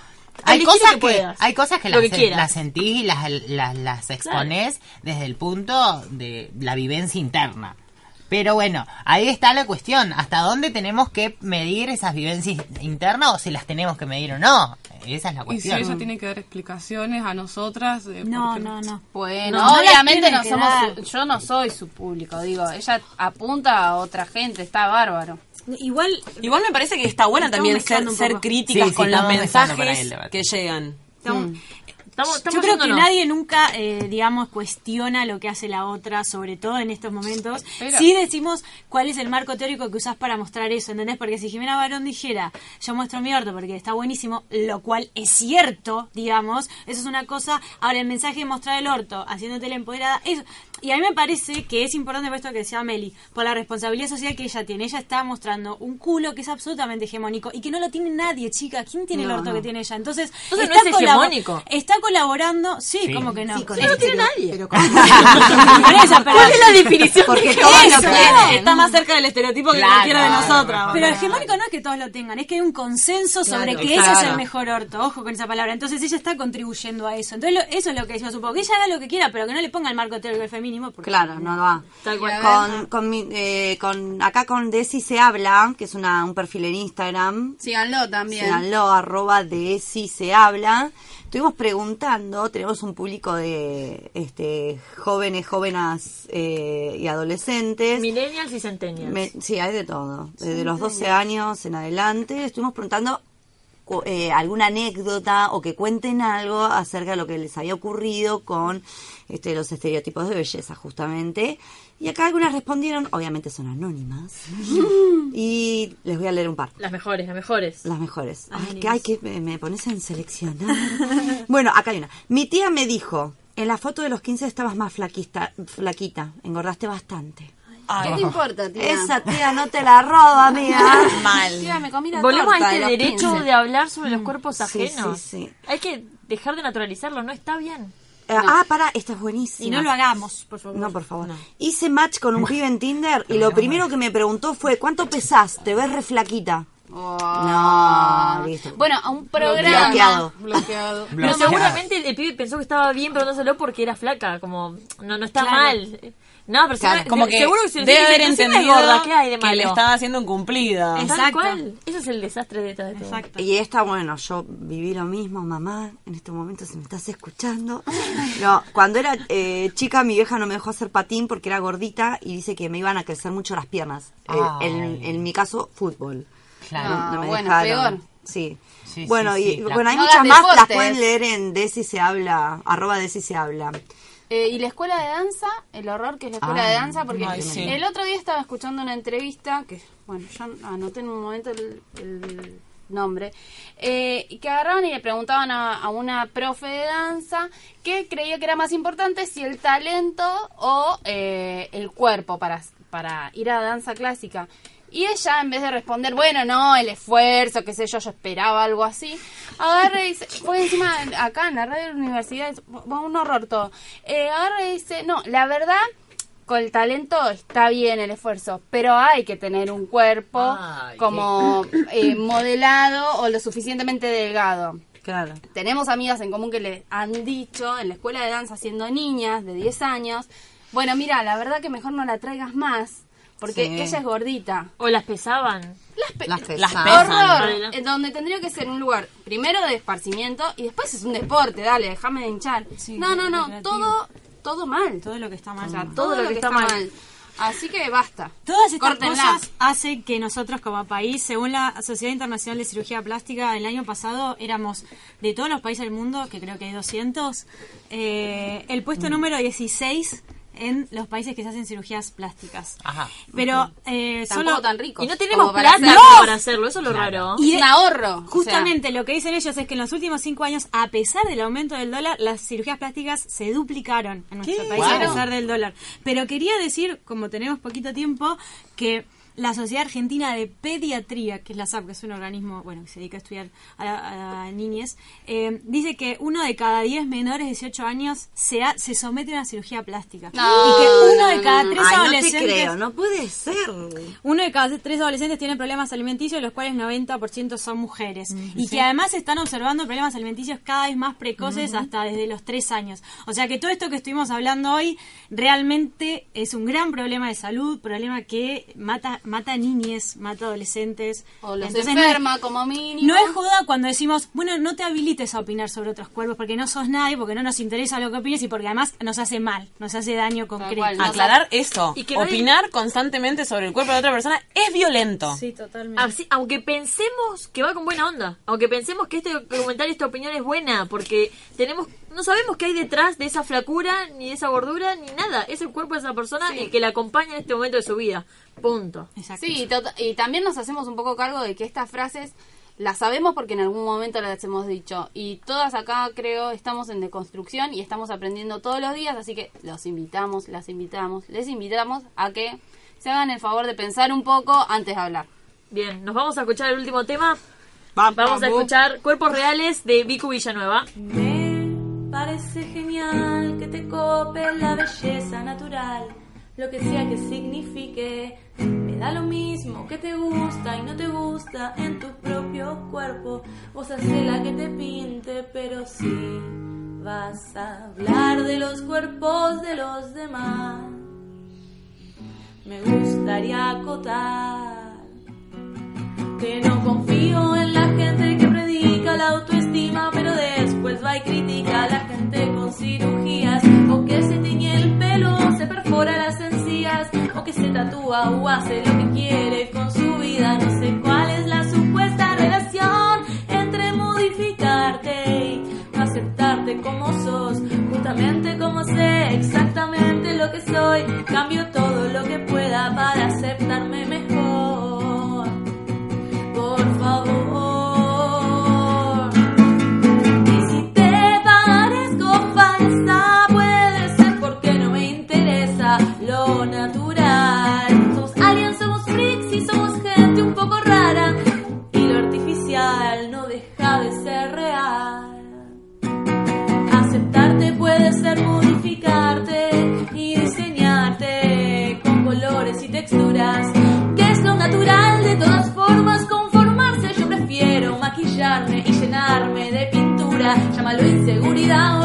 Hay cosas que que, puedas, hay cosas que lo las, que quieras. las sentís y las, las, las exponés desde el punto de la vivencia interna. Pero bueno, ahí está la cuestión. ¿Hasta dónde tenemos que medir esas vivencias internas o si las tenemos que medir o no? Esa es la Y si cuestión. ella tiene que dar explicaciones a nosotras. eh, No, no, no. Bueno, No, obviamente no somos, su- yo no soy su público, digo, ella apunta a otra gente, está bárbaro. Igual, Igual me parece que está bueno Estamos también ser, ser críticas Sí, sí, con los mensajes que llegan. estamos- estamos, estamos Yo creo que nadie nunca, eh, digamos, cuestiona lo que hace la otra, sobre todo en estos momentos. Pero- sí decimos cuál es el marco teórico que usás para mostrar eso, ¿entendés? Porque si Jimena Barón dijera, yo muestro mi orto porque está buenísimo, lo cual es cierto, digamos, eso es una cosa. Ahora, el mensaje de mostrar el orto, haciéndote la empoderada, eso... Y a mí me parece que es importante por esto que decía Meli, por la responsabilidad social que ella tiene. Ella está mostrando un culo que es absolutamente hegemónico y que no lo tiene nadie, chica. ¿Quién tiene el No, orto no. que tiene ella? Entonces, Entonces no está es colabo- hegemónico. Está colaborando, sí, Sí. como que no. Sí, con Sí, el no tiene nadie. pero con- eso, pero- ¿Cuál es la definición Porque de todos eso? lo tienen. Está más cerca del estereotipo que Claro. cualquiera de nosotras. Pero hegemónico no es que todos lo tengan, es que hay un consenso sobre Claro, que ese es claro. el mejor orto. Ojo con esa palabra. Entonces ella está contribuyendo a eso. Entonces lo- eso es lo que yo supongo. Que ella haga lo que quiera, pero que no le ponga el marco teórico del feminismo. Porque Claro, no va. Tal cual. Con, con, mi- eh, con, acá con Desi se habla, que es una, un perfil en Instagram. Síganlo también. Síganlo, arroba Desi se habla. Estuvimos preguntando, tenemos un público de este jóvenes, jóvenes eh, y adolescentes. Millennials y centennials. Me- sí, hay de todo. Desde los 12 años en adelante. Estuvimos preguntando eh, alguna anécdota o que cuenten algo acerca de lo que les había ocurrido con este, los estereotipos de belleza, justamente. Y acá algunas respondieron, obviamente son anónimas. y les voy a leer un par. Las mejores, las mejores. Las mejores. Ay, que, ay, que me, me pones en seleccionar. bueno, acá hay una. Mi tía me dijo, en la foto de los 15 estabas más flaquista, flaquita, engordaste bastante. ¿Qué te importa, tía? Esa tía no te la roba, amiga. Tía, me comí la Volvemos a torta este de los derecho 15. de hablar sobre los cuerpos Sí, ajenos. sí, sí. Hay que dejar de naturalizarlo, no está bien. Eh, Ah, para, esta es buenísima. Y no lo hagamos, por favor. No, por favor. Hice match con un pibe en Tinder y lo primero que me preguntó fue, ¿cuánto pesás? ¿Te ves re flaquita? No, listo. Bueno, a un programa. Bloqueado. Bloqueado. Pero seguramente el, el pibe pensó que estaba bien preguntándoselo porque era flaca, como no no está Claro. mal. No, pero Claro, seguro- como que seguro que se debe haber entendido gorda, ¿qué hay de que le estaba haciendo. Tal Exacto. cual. Eso es el desastre de todo esto. Y esta, bueno, yo viví lo mismo, mamá, en este momento si me estás escuchando. No, cuando era eh, chica mi vieja no me dejó hacer patín porque era gordita y dice que me iban a crecer mucho las piernas. Eh, en, en mi caso, fútbol. Claro. No, no me bueno, dejaron. peor. Sí. Sí, bueno, sí, y sí, bueno, hay No muchas más, las pueden leer en Desi se habla, arroba Desi se habla. Eh, y la escuela de danza, el horror que es la escuela Ah, de danza, porque ay, sí. el otro día estaba escuchando una entrevista, que bueno, ya anoté en un momento el, el nombre, eh, y que agarraban y le preguntaban a, a una profe de danza qué creía que era más importante, si el talento o eh, el cuerpo para, para ir a danza clásica. Y ella, en vez de responder, bueno, no, el esfuerzo, qué sé yo, yo esperaba algo así, agarra y dice, fue encima acá en la radio de la universidad, es- un horror todo. Eh, agarra y dice, no, la verdad, con el talento está bien el esfuerzo, pero hay que tener un cuerpo Ay, como eh, modelado o lo suficientemente delgado. Claro. Tenemos amigas en común que le han dicho en la escuela de danza siendo niñas de 10 años, bueno, mira, la verdad que mejor no la traigas más, porque Sí. ella es gordita. O las pesaban. Las, pe- Las Las pesan. Horror, en donde tendría que ser un lugar primero de esparcimiento y después es un deporte, dale, déjame de hinchar. Sí, no, no, no, recreativo. todo todo mal. Todo lo que está mal. O sea, todo, lo que, está, mal. Así que basta. Todas estas Córtenla. cosas hacen que nosotros como país, según la Sociedad Internacional de Cirugía Plástica, el año pasado éramos de todos los países del mundo, que creo que hay 200, eh, el puesto número 16 en los países que se hacen cirugías plásticas. Ajá. Pero eh, solo... tan ricos. Y no tenemos para plata para hacerlo, eso es lo raro. Y es un ahorro. o sea, Justamente lo que dicen ellos es que en los últimos cinco años, a pesar del aumento del dólar, las cirugías plásticas se duplicaron en nuestro país a pesar del dólar. Pero quería decir, como tenemos poquito tiempo, que la Sociedad Argentina de Pediatría, que es la SAP, que es un organismo bueno que se dedica a estudiar a, a niñez, eh, dice que uno de cada diez menores de 18 años se, ha- se somete a una cirugía plástica. No, y que uno no, de cada no. tres Ay, no te adolescentes... creo, no puede ser. Uno de cada tres adolescentes tiene problemas alimenticios, de los cuales 90% son mujeres. y que además están observando problemas alimenticios cada vez más precoces hasta desde los tres años. O sea que todo esto que estuvimos hablando hoy realmente es un gran problema de salud, problema que mata mata niñes, mata adolescentes. O los Entonces, no es- enferma como mínimo. no es joda cuando decimos, bueno, no te habilites a opinar sobre otros cuerpos porque no sos nadie, porque no nos interesa lo que opines y porque además nos hace mal, nos hace daño concreto. cual, no Aclarar eso. Y que nadie- Opinar constantemente sobre el cuerpo de otra persona es violento. Sí, totalmente. Así- aunque pensemos que va con buena onda, aunque pensemos que este comentario, esta opinión es buena, porque tenemos, no sabemos qué hay detrás de esa flacura, ni de esa gordura, ni nada. Es el cuerpo de esa persona el que la acompaña en este momento de su vida. Punto. Exacto. Sí, y tota- y también nos hacemos un poco cargo de que estas frases las sabemos porque en algún momento las hemos dicho. Y todas acá, creo, estamos en deconstrucción y estamos aprendiendo todos los días. Así que los invitamos, las invitamos, les invitamos a que se hagan el favor de pensar un poco antes de hablar. Bien, nos vamos a escuchar el último tema. Vamos a escuchar Cuerpos Reales de Vicu Villanueva. Me parece genial que te cope la belleza natural, lo que sea que signifique. Me da lo mismo que te gusta y no te gusta en tu propio cuerpo. Vos haces la que te pinte, pero si vas a hablar de los cuerpos de los demás, me gustaría acotar que no confío en la gente que o hace lo que quiere con su vida. No sé cuál es la supuesta relación entre modificarte y aceptarte como sos, justamente como sé exactamente lo que soy. Cambio todo lo que pueda para aceptarme vida.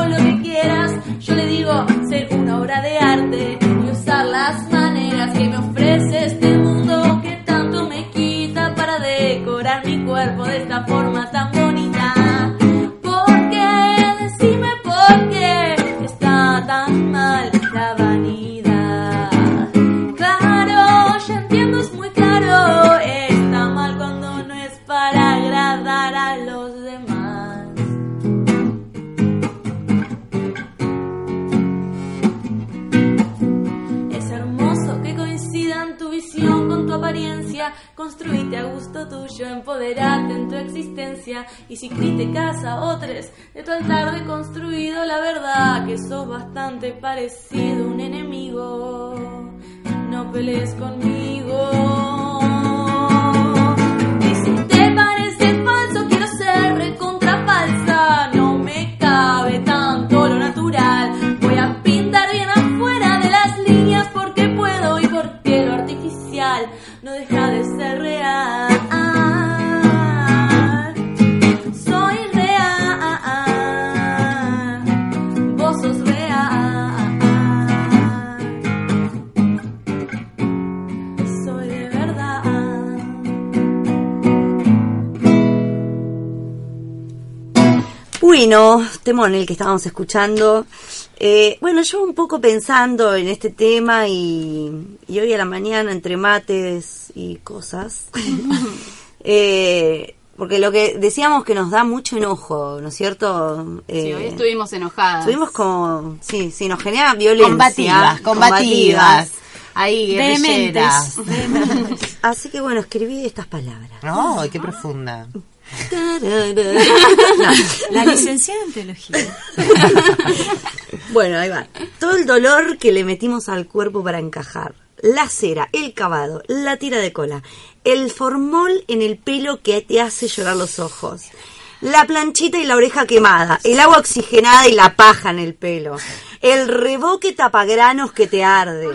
Líneas porque puedo y porque lo artificial no deja de ser real. Bueno, temón el que estábamos escuchando. Eh, bueno, yo un poco pensando en este tema y, y hoy a la mañana entre mates y cosas. eh, porque lo que decíamos que nos da mucho enojo, ¿no es cierto? Sí, Eh, hoy estuvimos enojadas. Estuvimos como, sí, sí, nos genera violencia. Combativas, combativas. Ahí, Vehementes. guerrilleras. Así que bueno, escribí estas palabras. No, qué profunda. La licenciada en teología. Bueno, ahí va. Todo el dolor que le metimos al cuerpo para encajar. La cera, el cavado, la tira de cola, el formol en el pelo que te hace llorar los ojos, la planchita y la oreja quemada, el agua oxigenada y la paja en el pelo, el reboque tapagranos que te arde,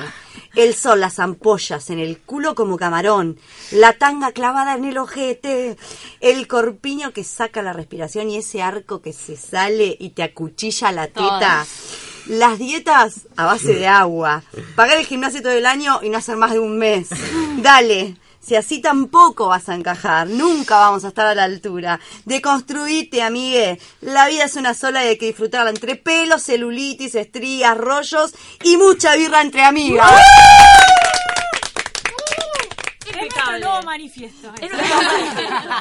el sol, las ampollas en el culo como camarón, la tanga clavada en el ojete, el corpiño que saca la respiración y ese arco que se sale y te acuchilla la teta. Las dietas a base de agua. Pagar el gimnasio todo el año y no hacer más de un mes. Dale. Si así tampoco vas a encajar, nunca vamos a estar a la altura. Deconstruite, amigue. La vida es una sola y hay que disfrutarla entre pelos, celulitis, estrías, rollos y mucha birra entre amigas. Nuestro nuevo manifiesto. Es nuestro manifiesto.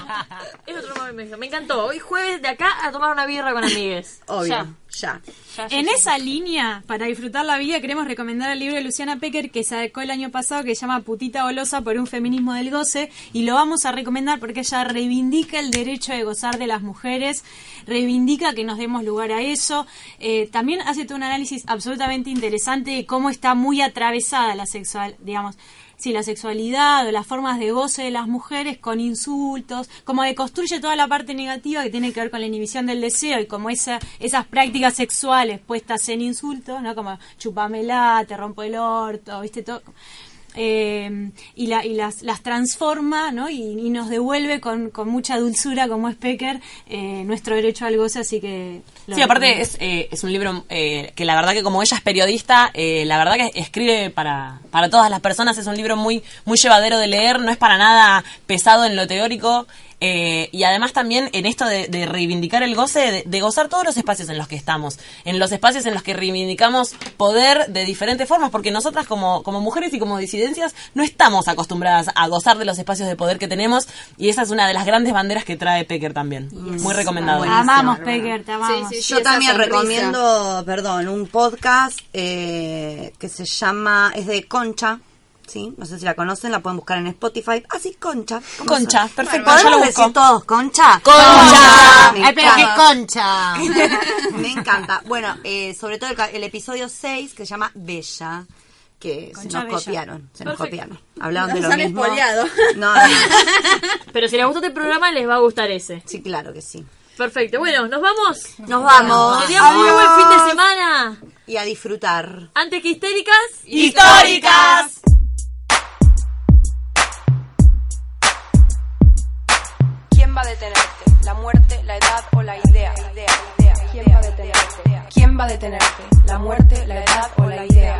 Es nuestro manifiesto. Me encantó. Hoy jueves de acá a tomar una birra con amigues. Obvio, Ya. ya. En esa línea, para disfrutar la vida, queremos recomendar el libro de Luciana Pecker que sacó el año pasado que se llama Putita Golosa por un feminismo del goce y lo vamos a recomendar porque ella reivindica el derecho de gozar de las mujeres, reivindica que nos demos lugar a eso, eh, también hace todo un análisis absolutamente interesante de cómo está muy atravesada la sexual, digamos, sí, la sexualidad o las formas de goce de las mujeres con insultos, como deconstruye toda la parte negativa que tiene que ver con la inhibición del deseo y como esa, esas prácticas sexuales puestas en insultos, ¿no? Como chupamela, te rompo el orto, ¿viste? Todo. Eh, y, la, y las, las transforma ¿no? y, y nos devuelve con, con mucha dulzura como es Pecker eh, nuestro derecho al goce así que lo Sí, aparte es, eh, es un libro eh, que la verdad que como ella es periodista, eh, la verdad que escribe para, para todas las personas, es un libro muy, muy llevadero de leer, no es para nada pesado en lo teórico. Eh, y además también en esto de, de reivindicar el goce, de, de gozar todos los espacios en los que estamos, en los espacios en los que reivindicamos poder de diferentes formas, porque nosotras como, como mujeres y como disidencias no estamos acostumbradas a gozar de los espacios de poder que tenemos y esa es una de las grandes banderas que trae Pecker también. Muy recomendado. amamos Pecker te amamos Yo también recomiendo, perdón, un podcast eh, que se llama, es de Concha. Sí, no sé si la conocen, la pueden buscar en Spotify. Ah, sí, Concha. ¿Cómo Concha, se- perfecto, ¿Podemos ya lo decir todos Concha? Concha. Me Ay, pero qué encanta. concha. Me encanta. Bueno, eh, sobre todo el, episodio 6 que se llama Bella, que se nos Bella. copiaron. Se nos copiaron. Hablaban de lo han mismo. No, no. Pero si les gustó este programa, les va a gustar ese. Sí, claro que sí. Perfecto. Bueno, ¿nos vamos? Nos vamos. Que tengan muy buen fin de semana. Y a disfrutar. Antes que histéricas. ¡Históricas! ¿Quién va a detenerte? ¿La muerte, la edad o la idea?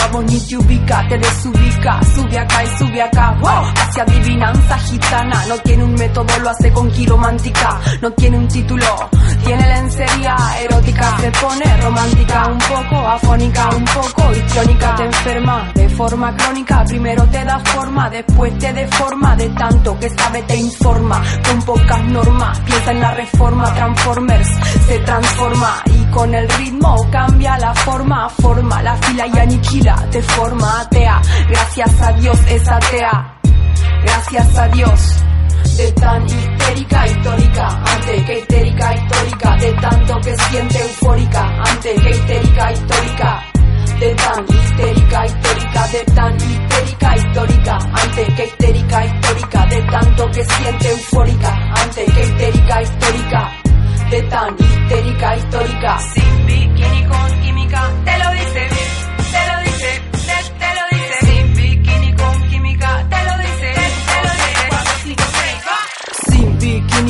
a vos ni te ubica, te desubica, sube acá y sube acá, wow, hacia adivinanza gitana, no tiene un método, lo hace con quiromántica, no tiene un título, tiene lencería erótica, se pone romántica, un poco afónica, un poco histriónica, te enferma de forma crónica, primero te da forma, después te deforma, de tanto que sabe te informa, con pocas normas, piensa en la reforma, Transformers se transforma. Y con el ritmo cambia la forma, forma la fila y aniquila, te forma atea, gracias a Dios es atea, gracias a Dios. De tan histérica histórica, antes que histérica histórica, de tanto que siente eufórica, antes que histérica histórica, de tan histérica histórica, de tan histérica histórica, antes que histérica histórica, de tanto que siente eufórica, antes que histérica histórica, de tan histérica histórica, sin bikini con química, te lo dice,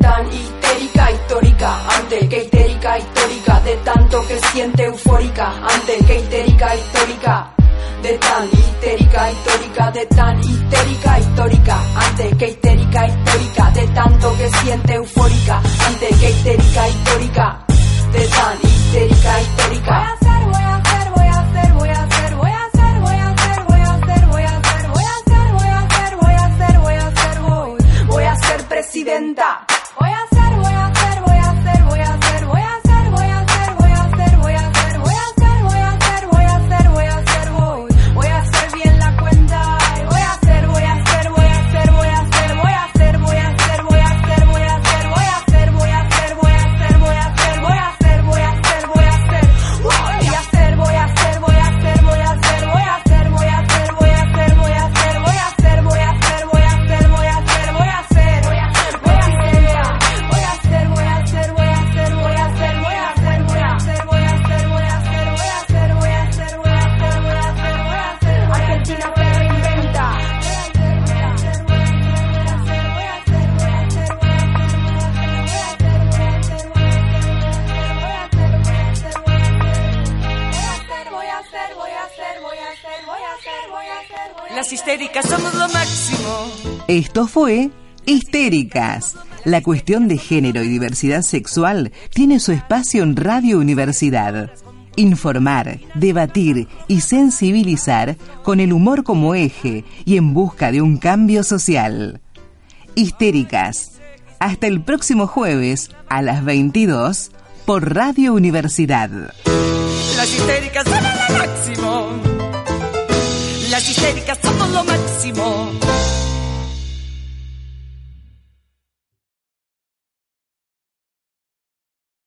tan histérica histórica, antes que histérica histórica, de tanto que siente eufórica, antes que histérica histórica. De tan histérica histórica, de tan histérica histórica, antes que histérica histórica, de tanto que siente eufórica, antes que histérica histórica, de tan histérica histórica. Voy a hacer, voy a hacer, voy a hacer, voy a hacer, voy a hacer, voy a hacer, voy a hacer, voy a hacer, voy a hacer, voy a hacer, voy a hacer, voy, voy a ser presidenta. Histéricas somos lo máximo. Esto fue Histéricas. La cuestión de género y diversidad sexual tiene su espacio en Radio Universidad. Informar, debatir y sensibilizar con el humor como eje y en busca de un cambio social. Histéricas. Hasta el próximo jueves a las 22 por Radio Universidad. Las histéricas son lo máximo. Histéricas somos lo máximo.